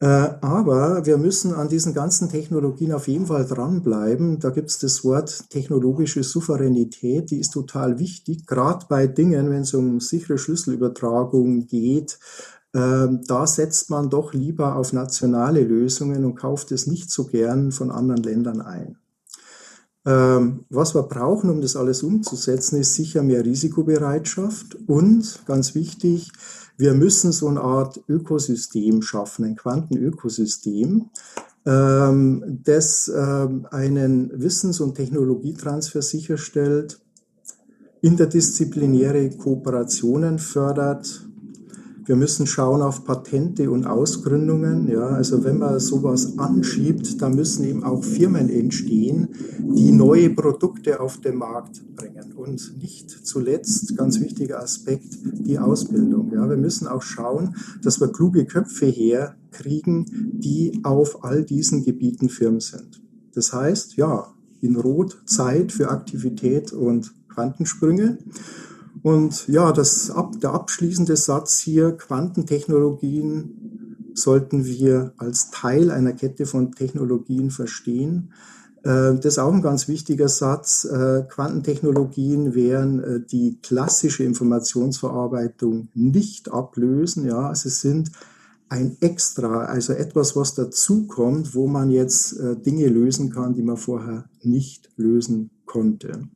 Äh, aber wir müssen an diesen ganzen Technologien auf jeden Fall dranbleiben. Da gibt es das Wort technologische Souveränität, die ist total wichtig, gerade bei Dingen, wenn es um sichere Schlüsselübertragung geht. Ähm, da setzt man doch lieber auf nationale Lösungen und kauft es nicht so gern von anderen Ländern ein. Ähm, was wir brauchen, um das alles umzusetzen, ist sicher mehr Risikobereitschaft und ganz wichtig, wir müssen so eine Art Ökosystem schaffen, ein Quantenökosystem, ähm, das ähm, einen Wissens- und Technologietransfer sicherstellt, interdisziplinäre Kooperationen fördert, wir müssen schauen auf Patente und Ausgründungen. Ja, also wenn man sowas anschiebt, dann müssen eben auch Firmen entstehen, die neue Produkte auf den Markt bringen. Und nicht zuletzt, ganz wichtiger Aspekt, die Ausbildung. Ja, wir müssen auch schauen, dass wir kluge Köpfe herkriegen, die auf all diesen Gebieten firm sind. Das heißt, ja, in Rot Zeit für Aktivität und Quantensprünge. Und ja, das, der abschließende Satz hier, Quantentechnologien sollten wir als Teil einer Kette von Technologien verstehen. Äh, das ist auch ein ganz wichtiger Satz. Äh, Quantentechnologien werden äh, die klassische Informationsverarbeitung nicht ablösen. Ja, also sind ein Extra, also etwas, was dazukommt, wo man jetzt Dinge lösen kann, die man vorher nicht lösen konnte.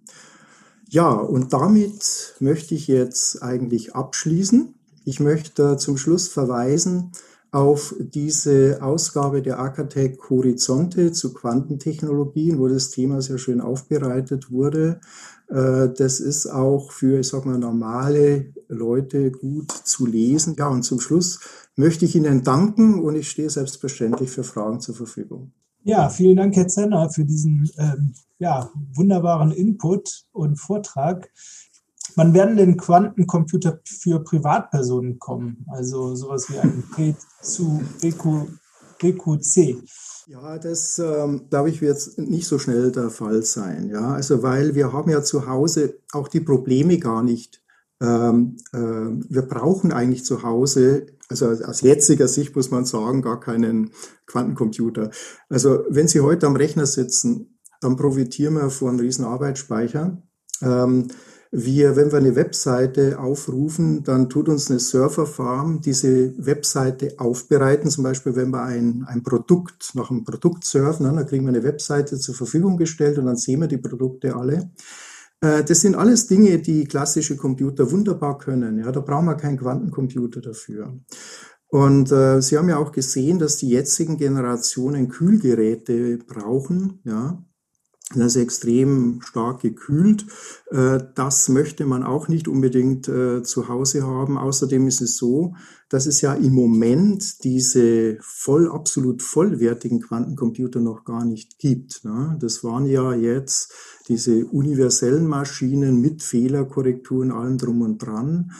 Ja, und damit möchte ich jetzt eigentlich abschließen. Ich möchte zum Schluss verweisen auf diese Ausgabe der Acatec Horizonte zu Quantentechnologien, wo das Thema sehr schön aufbereitet wurde. Äh, das ist auch für, ich sag mal, normale Leute gut zu lesen. Ja, und zum Schluss möchte ich Ihnen danken und ich stehe selbstverständlich für Fragen zur Verfügung. Ja, vielen Dank, Herr Zenner, für diesen ähm, ja, wunderbaren Input und Vortrag. Wann werden denn Quantencomputer für Privatpersonen kommen? Also sowas wie ein P zu BQ, BQC. Ja, das ähm, glaube ich wird nicht so schnell der Fall sein. Ja, also weil wir haben ja zu Hause auch die Probleme gar nicht. Ähm, äh, wir brauchen eigentlich zu Hause also aus jetziger Sicht muss man sagen, gar keinen Quantencomputer. Also wenn Sie heute am Rechner sitzen, dann profitieren wir von einem riesen Arbeitsspeicher. Ähm, wir, wenn wir eine Webseite aufrufen, dann tut uns eine Serverfarm diese Webseite aufbereiten. Zum Beispiel, wenn wir ein, ein Produkt nach einem Produkt surfen, dann kriegen wir eine Webseite zur Verfügung gestellt und dann sehen wir die Produkte alle. Äh, das sind alles Dinge, die klassische Computer wunderbar können. Ja, da brauchen wir keinen Quantencomputer dafür. Und äh, Sie haben ja auch gesehen, dass die jetzigen Generationen Kühlgeräte brauchen. Ja, das ist extrem stark gekühlt. Äh, das möchte man auch nicht unbedingt äh, zu Hause haben. Außerdem ist es so, dass es ja im Moment diese voll, absolut vollwertigen Quantencomputer noch gar nicht gibt. Ne? Das waren ja jetzt diese universellen Maschinen mit Fehlerkorrekturen, allem drum und dran.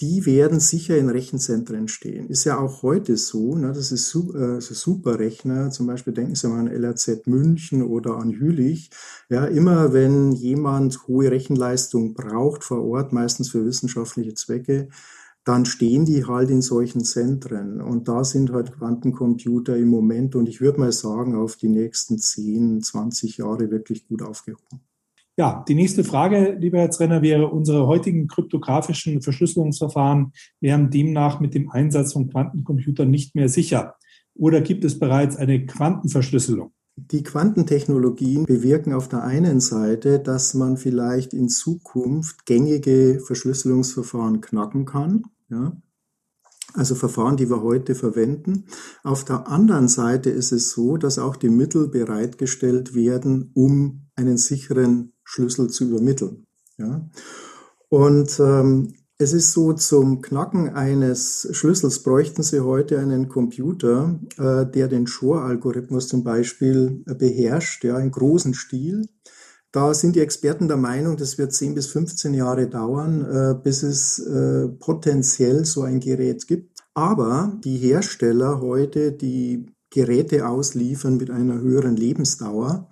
Die werden sicher in Rechenzentren stehen. Ist ja auch heute so. Ne? Das ist su äh, so Superrechner. Zum Beispiel denken Sie mal an LRZ München oder an Jülich. Ja, immer wenn jemand hohe Rechenleistung braucht vor Ort, meistens für wissenschaftliche Zwecke, dann stehen die halt in solchen Zentren. Und da sind halt Quantencomputer im Moment und ich würde mal sagen, auf die nächsten 10, 20 Jahre wirklich gut aufgehoben. Ja, die nächste Frage, lieber Herr Trenner, wäre, unsere heutigen kryptografischen Verschlüsselungsverfahren wären demnach mit dem Einsatz von Quantencomputern nicht mehr sicher. Oder gibt es bereits eine Quantenverschlüsselung? Die Quantentechnologien bewirken auf der einen Seite, dass man vielleicht in Zukunft gängige Verschlüsselungsverfahren knacken kann. Ja? Also Verfahren, die wir heute verwenden. Auf der anderen Seite ist es so, dass auch die Mittel bereitgestellt werden, um einen sicheren Schlüssel zu übermitteln. Ja? Und ähm, es ist so, zum Knacken eines Schlüssels bräuchten Sie heute einen Computer, äh, der den Shor-Algorithmus zum Beispiel äh, beherrscht, ja, in großen Stil. Da sind die Experten der Meinung, das wird 10 bis 15 Jahre dauern, äh, bis es äh, potenziell so ein Gerät gibt. Aber die Hersteller heute, die Geräte ausliefern mit einer höheren Lebensdauer,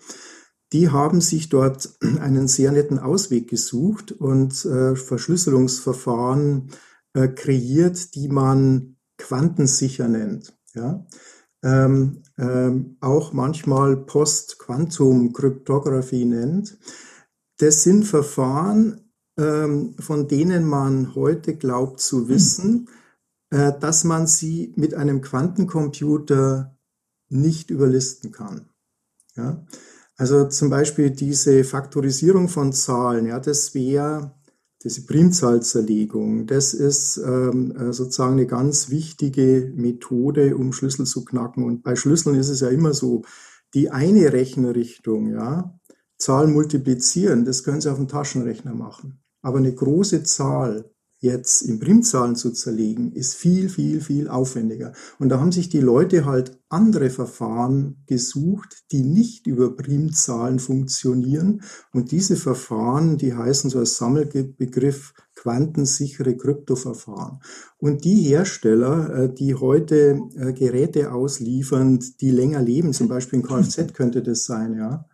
die haben sich dort einen sehr netten Ausweg gesucht und äh, Verschlüsselungsverfahren äh, kreiert, die man quantensicher nennt. Ja? Ähm, ähm, auch manchmal Post-Quantum-Kryptographie nennt. Das sind Verfahren, ähm, von denen man heute glaubt zu wissen, äh, dass man sie mit einem Quantencomputer nicht überlisten kann. Ja? Also zum Beispiel diese Faktorisierung von Zahlen, ja, das wäre diese Primzahlzerlegung, das ist ähm, äh, sozusagen eine ganz wichtige Methode, um Schlüssel zu knacken. Und bei Schlüsseln ist es ja immer so, die eine Rechenrichtung, ja, Zahlen multiplizieren, das können Sie auf dem Taschenrechner machen. Aber eine große Zahl jetzt in Primzahlen zu zerlegen, ist viel, viel, viel aufwendiger. Und da haben sich die Leute halt andere Verfahren gesucht, die nicht über Primzahlen funktionieren. Und diese Verfahren, die heißen so als Sammelbegriff quantensichere Kryptoverfahren. Und die Hersteller, äh, die heute äh, Geräte ausliefern, die länger leben, zum Beispiel ein Kfz könnte das sein, ja,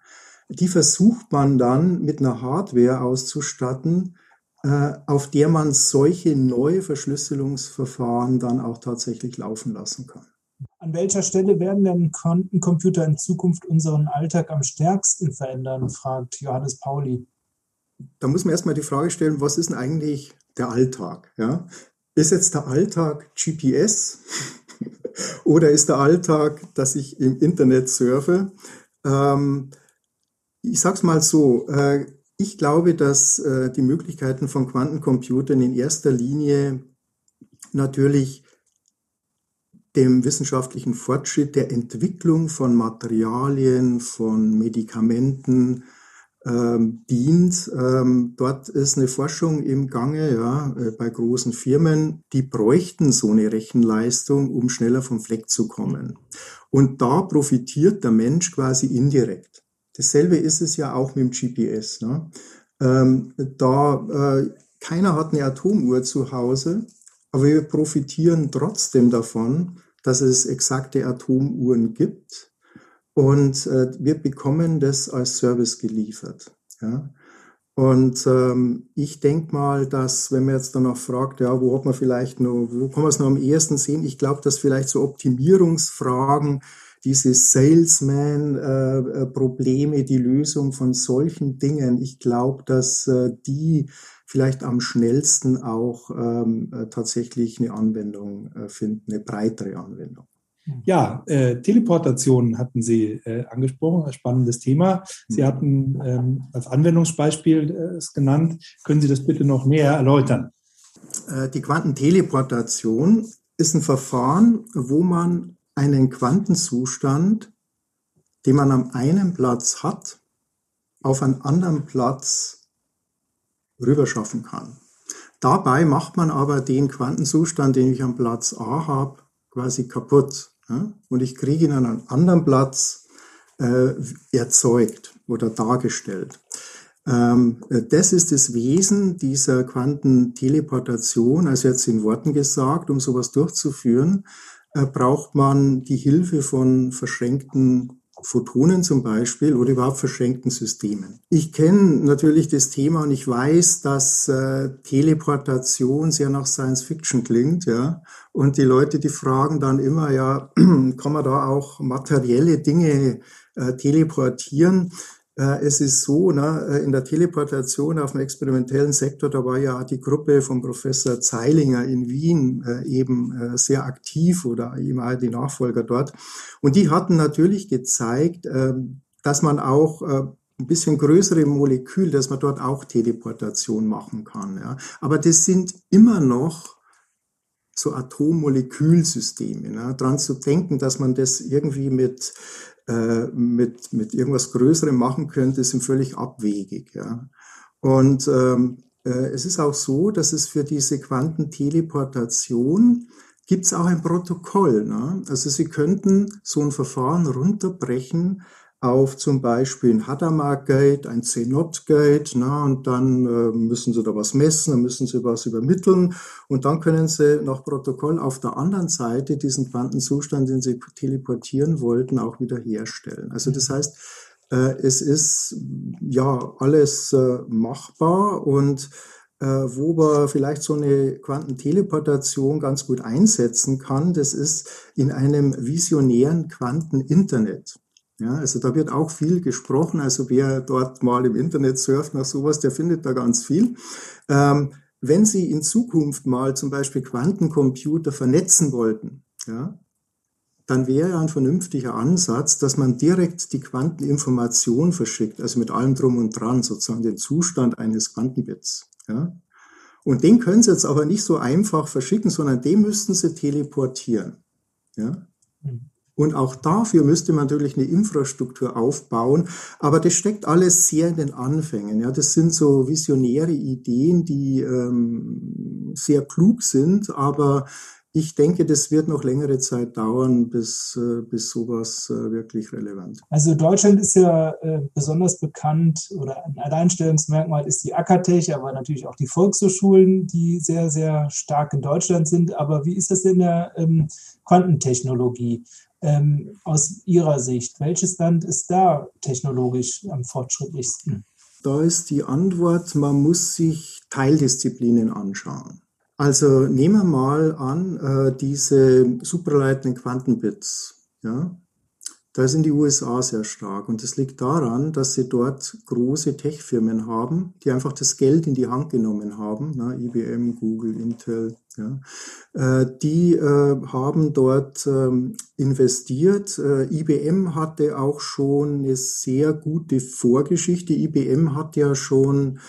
die versucht man dann mit einer Hardware auszustatten, auf der man solche neue Verschlüsselungsverfahren dann auch tatsächlich laufen lassen kann. An welcher Stelle werden denn Quantencomputer in Zukunft unseren Alltag am stärksten verändern, fragt Johannes Pauli. Da muss man erstmal die Frage stellen, was ist denn eigentlich der Alltag? Ja? Ist jetzt der Alltag GPS oder ist der Alltag, dass ich im Internet surfe? Ähm, ich sag's mal so, äh, ich glaube, dass äh, die Möglichkeiten von Quantencomputern in erster Linie natürlich dem wissenschaftlichen Fortschritt der Entwicklung von Materialien, von Medikamenten ähm, dient. Ähm, dort ist eine Forschung im Gange ja, äh, bei großen Firmen, die bräuchten so eine Rechenleistung, um schneller vom Fleck zu kommen. Und da profitiert der Mensch quasi indirekt. Dasselbe ist es ja auch mit dem GPS. Ne? Ähm, da äh, keiner hat eine Atomuhr zu Hause, aber wir profitieren trotzdem davon, dass es exakte Atomuhren gibt und äh, wir bekommen das als Service geliefert. Ja? Und ähm, ich denke mal, dass, wenn man jetzt danach fragt, ja, wo hat man vielleicht noch, wo kann man es noch am ehesten sehen? Ich glaube, dass vielleicht so Optimierungsfragen diese Salesman-Probleme, die Lösung von solchen Dingen, ich glaube, dass äh, die vielleicht am schnellsten auch ähm, äh, tatsächlich eine Anwendung äh, finden, eine breitere Anwendung. Ja, äh, Teleportation hatten Sie äh, angesprochen, ein spannendes Thema. Sie mhm. hatten ähm, als Anwendungsbeispiel äh, es genannt. Können Sie das bitte noch näher erläutern? Die Quantenteleportation ist ein Verfahren, wo man einen Quantenzustand, den man am einen Platz hat, auf einen anderen Platz rüberschaffen kann. Dabei macht man aber den Quantenzustand, den ich am Platz A habe, quasi kaputt. Ja? Und ich kriege ihn an einem anderen Platz äh, erzeugt oder dargestellt. Ähm, das ist das Wesen dieser Quantenteleportation, also jetzt in Worten gesagt, um sowas durchzuführen, braucht man die Hilfe von verschränkten Photonen zum Beispiel oder überhaupt verschränkten Systemen. Ich kenne natürlich das Thema und ich weiß, dass äh, Teleportation sehr nach Science Fiction klingt, ja. Und die Leute, die fragen dann immer, ja, kann man da auch materielle Dinge äh, teleportieren? Äh, es ist so, ne, äh, in der Teleportation auf dem experimentellen Sektor, da war ja die Gruppe von Professor Zeilinger in Wien äh, eben sehr aktiv oder eben auch die Nachfolger dort. Und die hatten natürlich gezeigt, ähm, dass man auch ein bisschen größere Molekül, dass man dort auch Teleportation machen kann. Ja. Aber das sind immer noch so Atommolekülsysteme. Ne? Dran zu denken, dass man das irgendwie mit äh, mit, mit irgendwas Größerem machen könnte, sind völlig abwegig. Ja. Und ähm, äh, es ist auch so, dass es für diese Quantenteleportation gibt es auch ein Protokoll. Ne? Also Sie könnten so ein Verfahren runterbrechen auf zum Beispiel ein Hadamard-Gate, ein C-Not-Gate, na, und dann äh, müssen Sie da was messen, dann müssen Sie was übermitteln und dann können Sie nach Protokoll auf der anderen Seite diesen Quantenzustand, den Sie teleportieren wollten, auch wieder herstellen. Also das heißt, äh, es ist ja alles äh, machbar und äh, wo man vielleicht so eine Quantenteleportation ganz gut einsetzen kann, das ist in einem visionären Quanteninternet. Ja, also da wird auch viel gesprochen. Also wer dort mal im Internet surft nach sowas, der findet da ganz viel. Ähm, wenn Sie in Zukunft mal zum Beispiel Quantencomputer vernetzen wollten, ja, dann wäre ein vernünftiger Ansatz, dass man direkt die Quanteninformation verschickt, also mit allem drum und dran, sozusagen den Zustand eines Quantenbits. Ja. Und den können Sie jetzt aber nicht so einfach verschicken, sondern den müssten Sie teleportieren. Ja. Mhm. Und auch dafür müsste man natürlich eine Infrastruktur aufbauen. Aber das steckt alles sehr in den Anfängen. Ja, das sind so visionäre Ideen, die ähm, sehr klug sind, aber ich denke, das wird noch längere Zeit dauern, bis, äh, bis sowas äh, wirklich relevant. Also Deutschland ist ja äh, besonders bekannt oder ein Alleinstellungsmerkmal ist die Akatech, aber natürlich auch die Volkshochschulen, die sehr, sehr stark in Deutschland sind. Aber wie ist das in der ähm, Quantentechnologie? Ähm, aus Ihrer Sicht? Welches Land ist da technologisch am fortschrittlichsten? Da ist die Antwort, man muss sich Teildisziplinen anschauen. Also nehmen wir mal an, äh, diese superleitenden Quantenbits. Ja? Da sind die USA sehr stark und das liegt daran, dass sie dort große Tech-Firmen haben, die einfach das Geld in die Hand genommen haben, ne, IBM, Google, Intel, ja, äh, die äh, haben dort ähm, investiert. Äh, IBM hatte auch schon eine sehr gute Vorgeschichte. IBM hat ja schon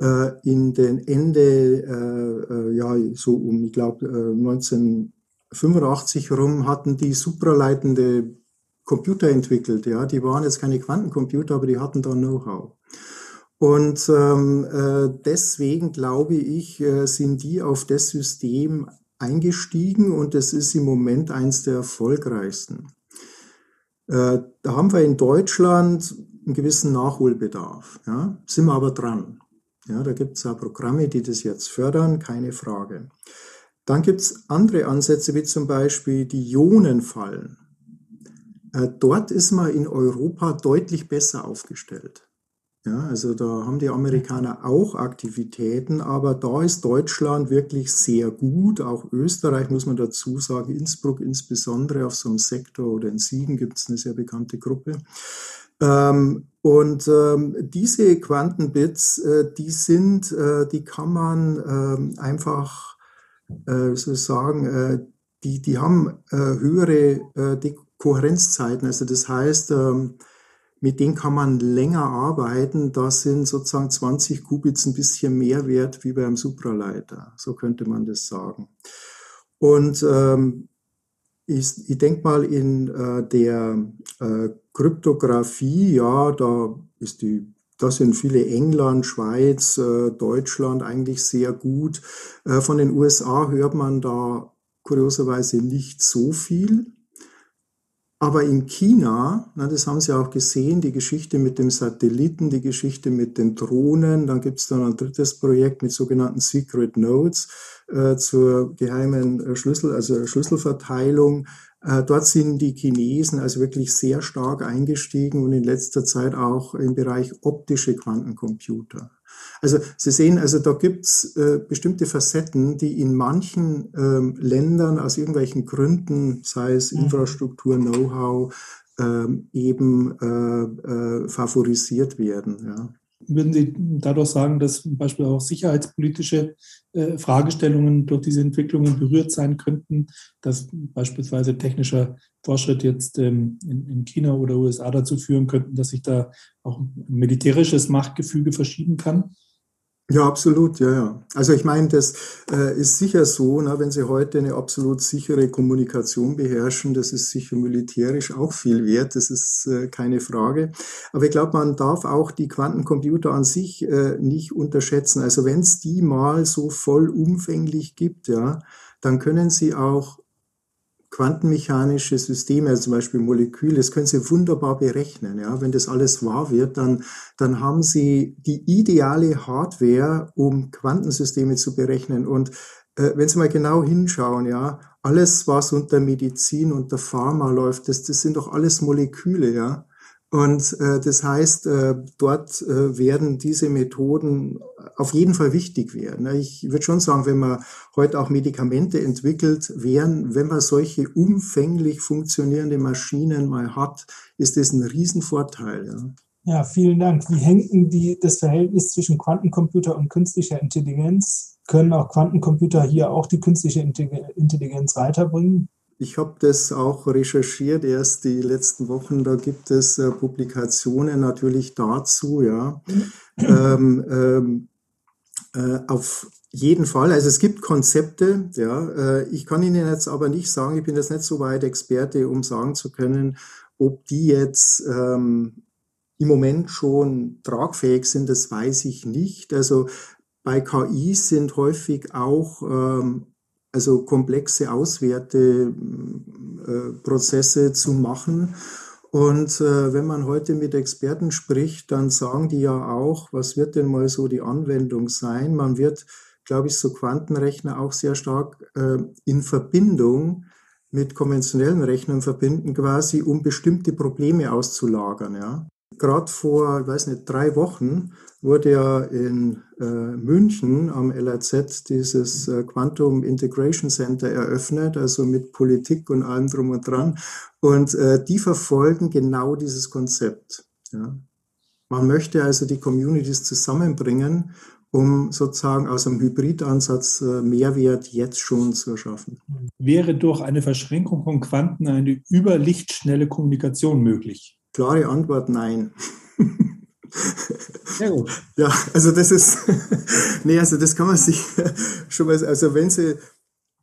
äh, in den Ende, äh, äh, ja, so um, ich glaube, 1985 rum hatten die supraleitende Computer entwickelt. Ja, die waren jetzt keine Quantencomputer, aber die hatten da Know-how. Und ähm, äh, deswegen glaube ich, äh, sind die auf das System eingestiegen und das ist im Moment eins der erfolgreichsten. Äh, da haben wir in Deutschland einen gewissen Nachholbedarf. Ja, sind wir aber dran. Ja, da gibt es ja Programme, die das jetzt fördern, keine Frage. Dann gibt es andere Ansätze, wie zum Beispiel die Ionenfallen. Äh, dort ist man in Europa deutlich besser aufgestellt. Ja, also da haben die Amerikaner auch Aktivitäten, aber da ist Deutschland wirklich sehr gut. Auch Österreich muss man dazu sagen, Innsbruck insbesondere auf so einem Sektor oder in Siegen gibt es eine sehr bekannte Gruppe. Ähm, und ähm, diese Quantenbits, äh, die sind, äh, die kann man ähm, einfach, äh, sozusagen, äh, die, die haben äh, höhere Kohärenzzeiten. Also das heißt, ähm, mit denen kann man länger arbeiten. Da sind sozusagen 20 Qubits ein bisschen mehr wert wie beim Supraleiter. So könnte man das sagen. Und ähm, ich, ich denke mal in äh, der äh, Kryptographie, ja, da ist die da sind viele England, Schweiz, äh, Deutschland eigentlich sehr gut. Äh, von den USA hört man da kurioserweise nicht so viel. Aber in China, na, das haben Sie auch gesehen, die Geschichte mit dem Satelliten, die Geschichte mit den Drohnen, dann gibt es dann ein drittes Projekt mit sogenannten Secret Nodes äh, zur geheimen äh, Schlüssel, also Schlüsselverteilung. Äh, dort sind die Chinesen also wirklich sehr stark eingestiegen und in letzter Zeit auch im Bereich optische Quantencomputer. Also Sie sehen, also da gibt's äh, bestimmte Facetten, die in manchen ähm, Ländern aus irgendwelchen Gründen, sei es mhm. Infrastruktur, Know-how, ähm, eben äh, äh, favorisiert werden. Ja. Würden Sie dadurch sagen, dass zum Beispiel auch sicherheitspolitische äh, Fragestellungen durch diese Entwicklungen berührt sein könnten, dass beispielsweise technischer Fortschritt jetzt ähm, in, in, China oder USA dazu führen könnten, dass sich da auch militärisches Machtgefüge verschieben kann? Ja, absolut, ja, ja. Also ich meine, das äh, ist sicher so, na, wenn Sie heute eine absolut sichere Kommunikation beherrschen, das ist sicher militärisch auch viel wert, das ist äh, keine Frage. Aber ich glaube, man darf auch die Quantencomputer an sich äh, nicht unterschätzen. Also wenn es die mal so vollumfänglich gibt, ja, dann können sie auch quantenmechanische Systeme, also zum Beispiel Moleküle, das können Sie wunderbar berechnen. Ja? Wenn das alles wahr wird, dann, dann haben Sie die ideale Hardware, um Quantensysteme zu berechnen. Und äh, wenn Sie mal genau hinschauen, ja, alles, was unter Medizin, unter Pharma läuft, das, das sind doch alles Moleküle, ja. Und äh, das heißt, äh, dort äh, werden diese Methoden auf jeden Fall wichtig werden. Ich würde schon sagen, wenn man heute auch Medikamente entwickelt, wären, wenn man solche umfänglich funktionierende Maschinen mal hat, ist das ein Riesenvorteil. Ja. Ja, vielen Dank. Wie hängt denn die, das Verhältnis zwischen Quantencomputer und künstlicher Intelligenz? Können auch Quantencomputer hier auch die künstliche Intelligenz weiterbringen? Ich habe das auch recherchiert erst die letzten Wochen. Da gibt es äh, Publikationen natürlich dazu, ja. ähm, ähm, äh, auf jeden Fall. Also es gibt Konzepte, ja. Äh, ich kann Ihnen jetzt aber nicht sagen, ich bin jetzt nicht so weit Experte, um sagen zu können, ob die jetzt ähm, im Moment schon tragfähig sind, das weiß ich nicht. Also bei KI sind häufig auch ähm, also komplexe Auswerteprozesse äh, zu machen. Und äh, wenn man heute mit Experten spricht, dann sagen die ja auch, was wird denn mal so die Anwendung sein? Man wird, glaube ich, so Quantenrechner auch sehr stark äh, in Verbindung mit konventionellen Rechnern verbinden, quasi um bestimmte Probleme auszulagern. Ja. Gerade vor, ich weiß nicht, drei Wochen wurde ja in äh, München am LAZ dieses äh, Quantum Integration Center eröffnet, also mit Politik und allem drum und dran. Und äh, die verfolgen genau dieses Konzept. Ja. Man möchte also die Communities zusammenbringen, um sozusagen aus einem Hybridansatz äh, Mehrwert jetzt schon zu erschaffen. Wäre durch eine Verschränkung von Quanten eine überlichtschnelle Kommunikation möglich? Klare Antwort, nein. Gut. Ja, also das ist, nee, also das kann man sich schon mal, also wenn Sie,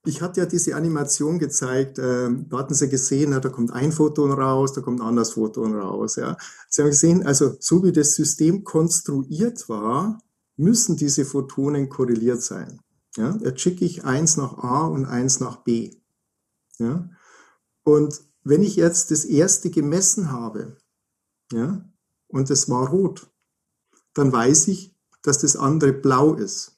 ich hatte ja diese Animation gezeigt, ähm, da hatten Sie gesehen, da kommt ein Photon raus, da kommt ein anderes Photon raus, ja. Sie haben gesehen, also so wie das System konstruiert war, müssen diese Photonen korreliert sein. Ja, jetzt schicke ich eins nach A und eins nach B. Ja, und wenn ich jetzt das erste gemessen habe, ja, und es war rot, dann weiß ich, dass das andere blau ist.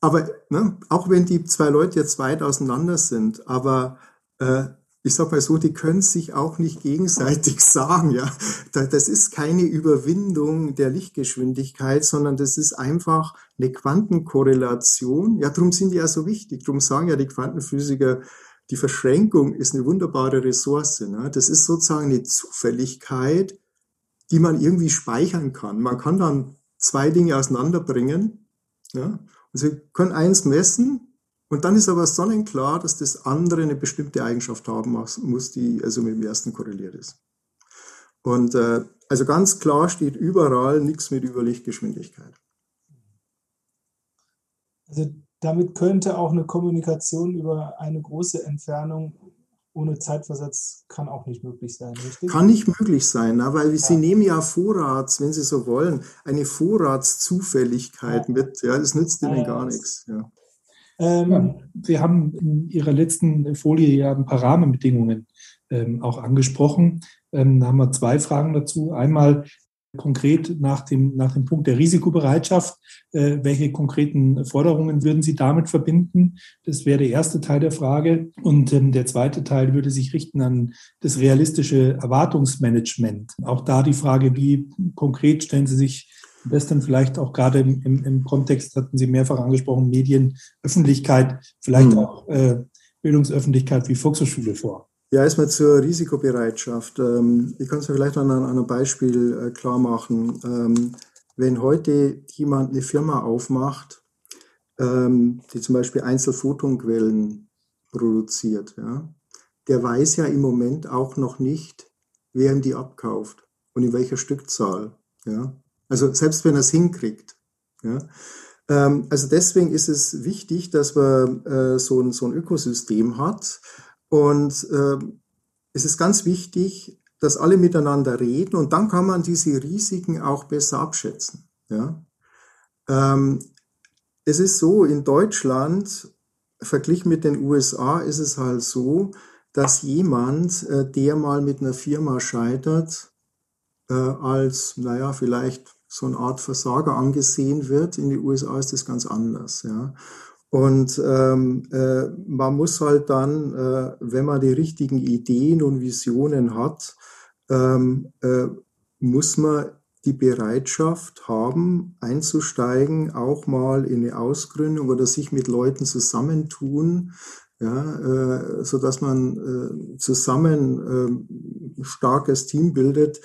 Aber ne, auch wenn die zwei Leute jetzt weit auseinander sind, aber äh, ich sag mal so, die können sich auch nicht gegenseitig sagen, ja. Das ist keine Überwindung der Lichtgeschwindigkeit, sondern das ist einfach eine Quantenkorrelation. Ja, darum sind die ja so wichtig. Darum sagen ja die Quantenphysiker, die Verschränkung ist eine wunderbare Ressource. Ne? Das ist sozusagen eine Zufälligkeit, die man irgendwie speichern kann. Man kann dann zwei Dinge auseinanderbringen. Ja? Und Sie können eins messen und dann ist aber sonnenklar, dass das andere eine bestimmte Eigenschaft haben muss, die also mit dem ersten korreliert ist. Und äh, also ganz klar steht überall nichts mit Überlichtgeschwindigkeit. Also damit könnte auch eine Kommunikation über eine große Entfernung ohne Zeitversatz kann auch nicht möglich sein, richtig? Kann nicht möglich sein, na, weil ja. Sie nehmen ja Vorrats, wenn Sie so wollen, eine Vorratszufälligkeit ja. mit. Ja, das nützt Ihnen ja, gar nichts. Ja. Ähm, Sie haben in Ihrer letzten Folie ja ein paar Rahmenbedingungen ähm, auch angesprochen. Ähm, da haben wir zwei Fragen dazu. Einmal, konkret nach dem, nach dem Punkt der Risikobereitschaft. Äh, welche konkreten Forderungen würden Sie damit verbinden? Das wäre der erste Teil der Frage. Und ähm, der zweite Teil würde sich richten an das realistische Erwartungsmanagement. Auch da die Frage, wie konkret stellen Sie sich das dann vielleicht auch gerade im, im, im Kontext, hatten Sie mehrfach angesprochen, Medien, Öffentlichkeit, vielleicht mhm. auch äh, Bildungsöffentlichkeit wie Volkshochschule vor? Ja, erstmal zur Risikobereitschaft. Ähm, ich kann es mir vielleicht an einem Beispiel äh, klar machen. Ähm, wenn heute jemand eine Firma aufmacht, ähm, die zum Beispiel Einzelphotonquellen produziert, ja, der weiß ja im Moment auch noch nicht, wer ihm die abkauft und in welcher Stückzahl. Ja. Also selbst wenn er es hinkriegt. Ja. Also deswegen ist es wichtig, dass man äh, so ein, so ein Ökosystem hat, und äh, es ist ganz wichtig, dass alle miteinander reden und dann kann man diese Risiken auch besser abschätzen. Ja? Ähm, es ist so, in Deutschland, verglichen mit den USA, ist es halt so, dass jemand, äh, der mal mit einer Firma scheitert, äh, als, naja, vielleicht so eine Art Versager angesehen wird. In den USA ist das ganz anders. Ja. Und ähm, äh, man muss halt dann, äh, wenn man die richtigen Ideen und Visionen hat, ähm, äh, muss man die Bereitschaft haben, einzusteigen, auch mal in eine Ausgründung oder sich mit Leuten zusammentun, ja, äh, so dass man äh, zusammen äh, starkes Team bildet,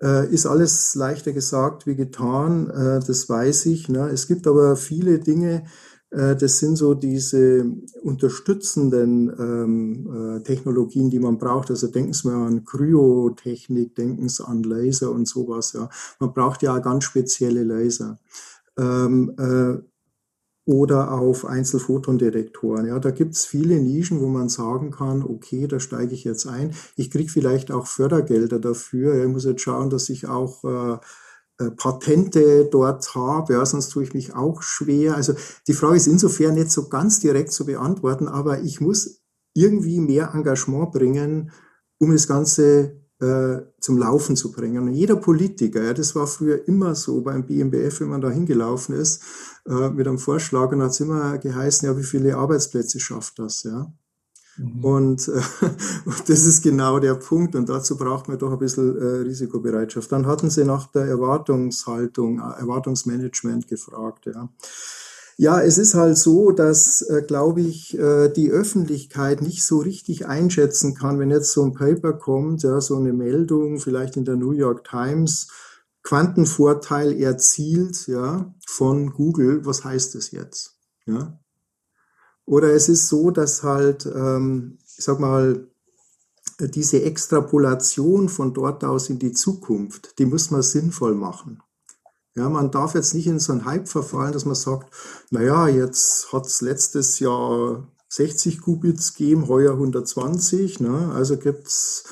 äh, ist alles leichter gesagt wie getan. Äh, das weiß ich. Ne? Es gibt aber viele Dinge, das sind so diese unterstützenden ähm, äh, Technologien, die man braucht. Also denken Sie mal an Kryotechnik, denken Sie an Laser und sowas. Ja. Man braucht ja ganz spezielle Laser. Ähm, äh, oder auf Einzelphotondetektoren. Ja, da gibt's viele Nischen, wo man sagen kann, okay, da steige ich jetzt ein. Ich kriege vielleicht auch Fördergelder dafür. Ich muss jetzt schauen, dass ich auch äh, äh, Patente dort habe, ja, sonst tue ich mich auch schwer. Also die Frage ist insofern nicht so ganz direkt zu beantworten, aber ich muss irgendwie mehr Engagement bringen, um das Ganze äh, zum Laufen zu bringen. Und jeder Politiker, ja, das war früher immer so beim BMBF, wenn man da hingelaufen ist, äh, mit einem Vorschlag, und hat es immer geheißen, ja, wie viele Arbeitsplätze schafft das, ja. Mhm. Und äh, das ist genau der Punkt. Und dazu braucht man doch ein bisschen äh, Risikobereitschaft. Dann hatten Sie nach der Erwartungshaltung, äh, Erwartungsmanagement gefragt. Ja. Ja, es ist halt so, dass, äh, glaube ich, äh, die Öffentlichkeit nicht so richtig einschätzen kann, wenn jetzt so ein Paper kommt, ja, so eine Meldung, vielleicht in der New York Times, Quantenvorteil erzielt, ja, von Google. Was heißt das jetzt? Ja, oder es ist so, dass halt, ähm, ich sag mal, diese Extrapolation von dort aus in die Zukunft, die muss man sinnvoll machen. Ja, man darf jetzt nicht in so einen Hype verfallen, dass man sagt, naja, jetzt hat es letztes Jahr 60 Qubits gegeben, heuer 120, ne? also gibt's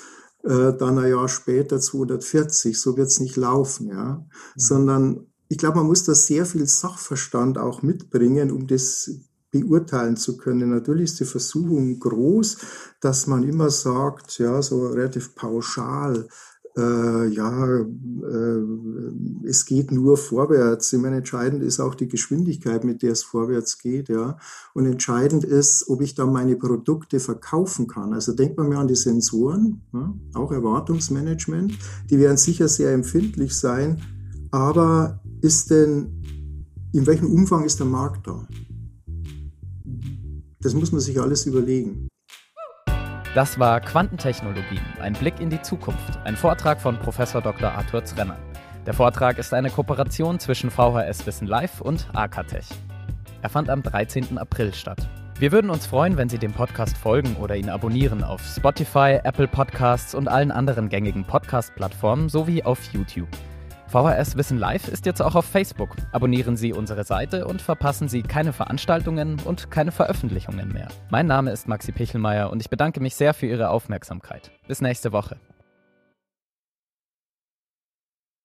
äh, dann ein Jahr später 240. So wird's nicht laufen, ja. Mhm. Sondern ich glaube, man muss da sehr viel Sachverstand auch mitbringen, um das beurteilen zu können. Natürlich ist die Versuchung groß, dass man immer sagt, ja, so relativ pauschal, äh, ja, äh, es geht nur vorwärts. Ich meine, entscheidend ist auch die Geschwindigkeit, mit der es vorwärts geht, ja. Und entscheidend ist, ob ich da meine Produkte verkaufen kann. Also denkt man mir an die Sensoren, ja, auch Erwartungsmanagement. Die werden sicher sehr empfindlich sein. Aber ist denn, in welchem Umfang ist der Markt da? Das muss man sich alles überlegen. Das war Quantentechnologien, ein Blick in die Zukunft, ein Vortrag von Prof. Dr. Arthur Zrenner. Der Vortrag ist eine Kooperation zwischen VHS Wissen Live und Akatech. Er fand am 13. April statt. Wir würden uns freuen, wenn Sie dem Podcast folgen oder ihn abonnieren auf Spotify, Apple Podcasts und allen anderen gängigen Podcast-Plattformen sowie auf YouTube. VHS Wissen Live ist jetzt auch auf Facebook. Abonnieren Sie unsere Seite und verpassen Sie keine Veranstaltungen und keine Veröffentlichungen mehr. Mein Name ist Maxi Pichelmeier und ich bedanke mich sehr für Ihre Aufmerksamkeit. Bis nächste Woche.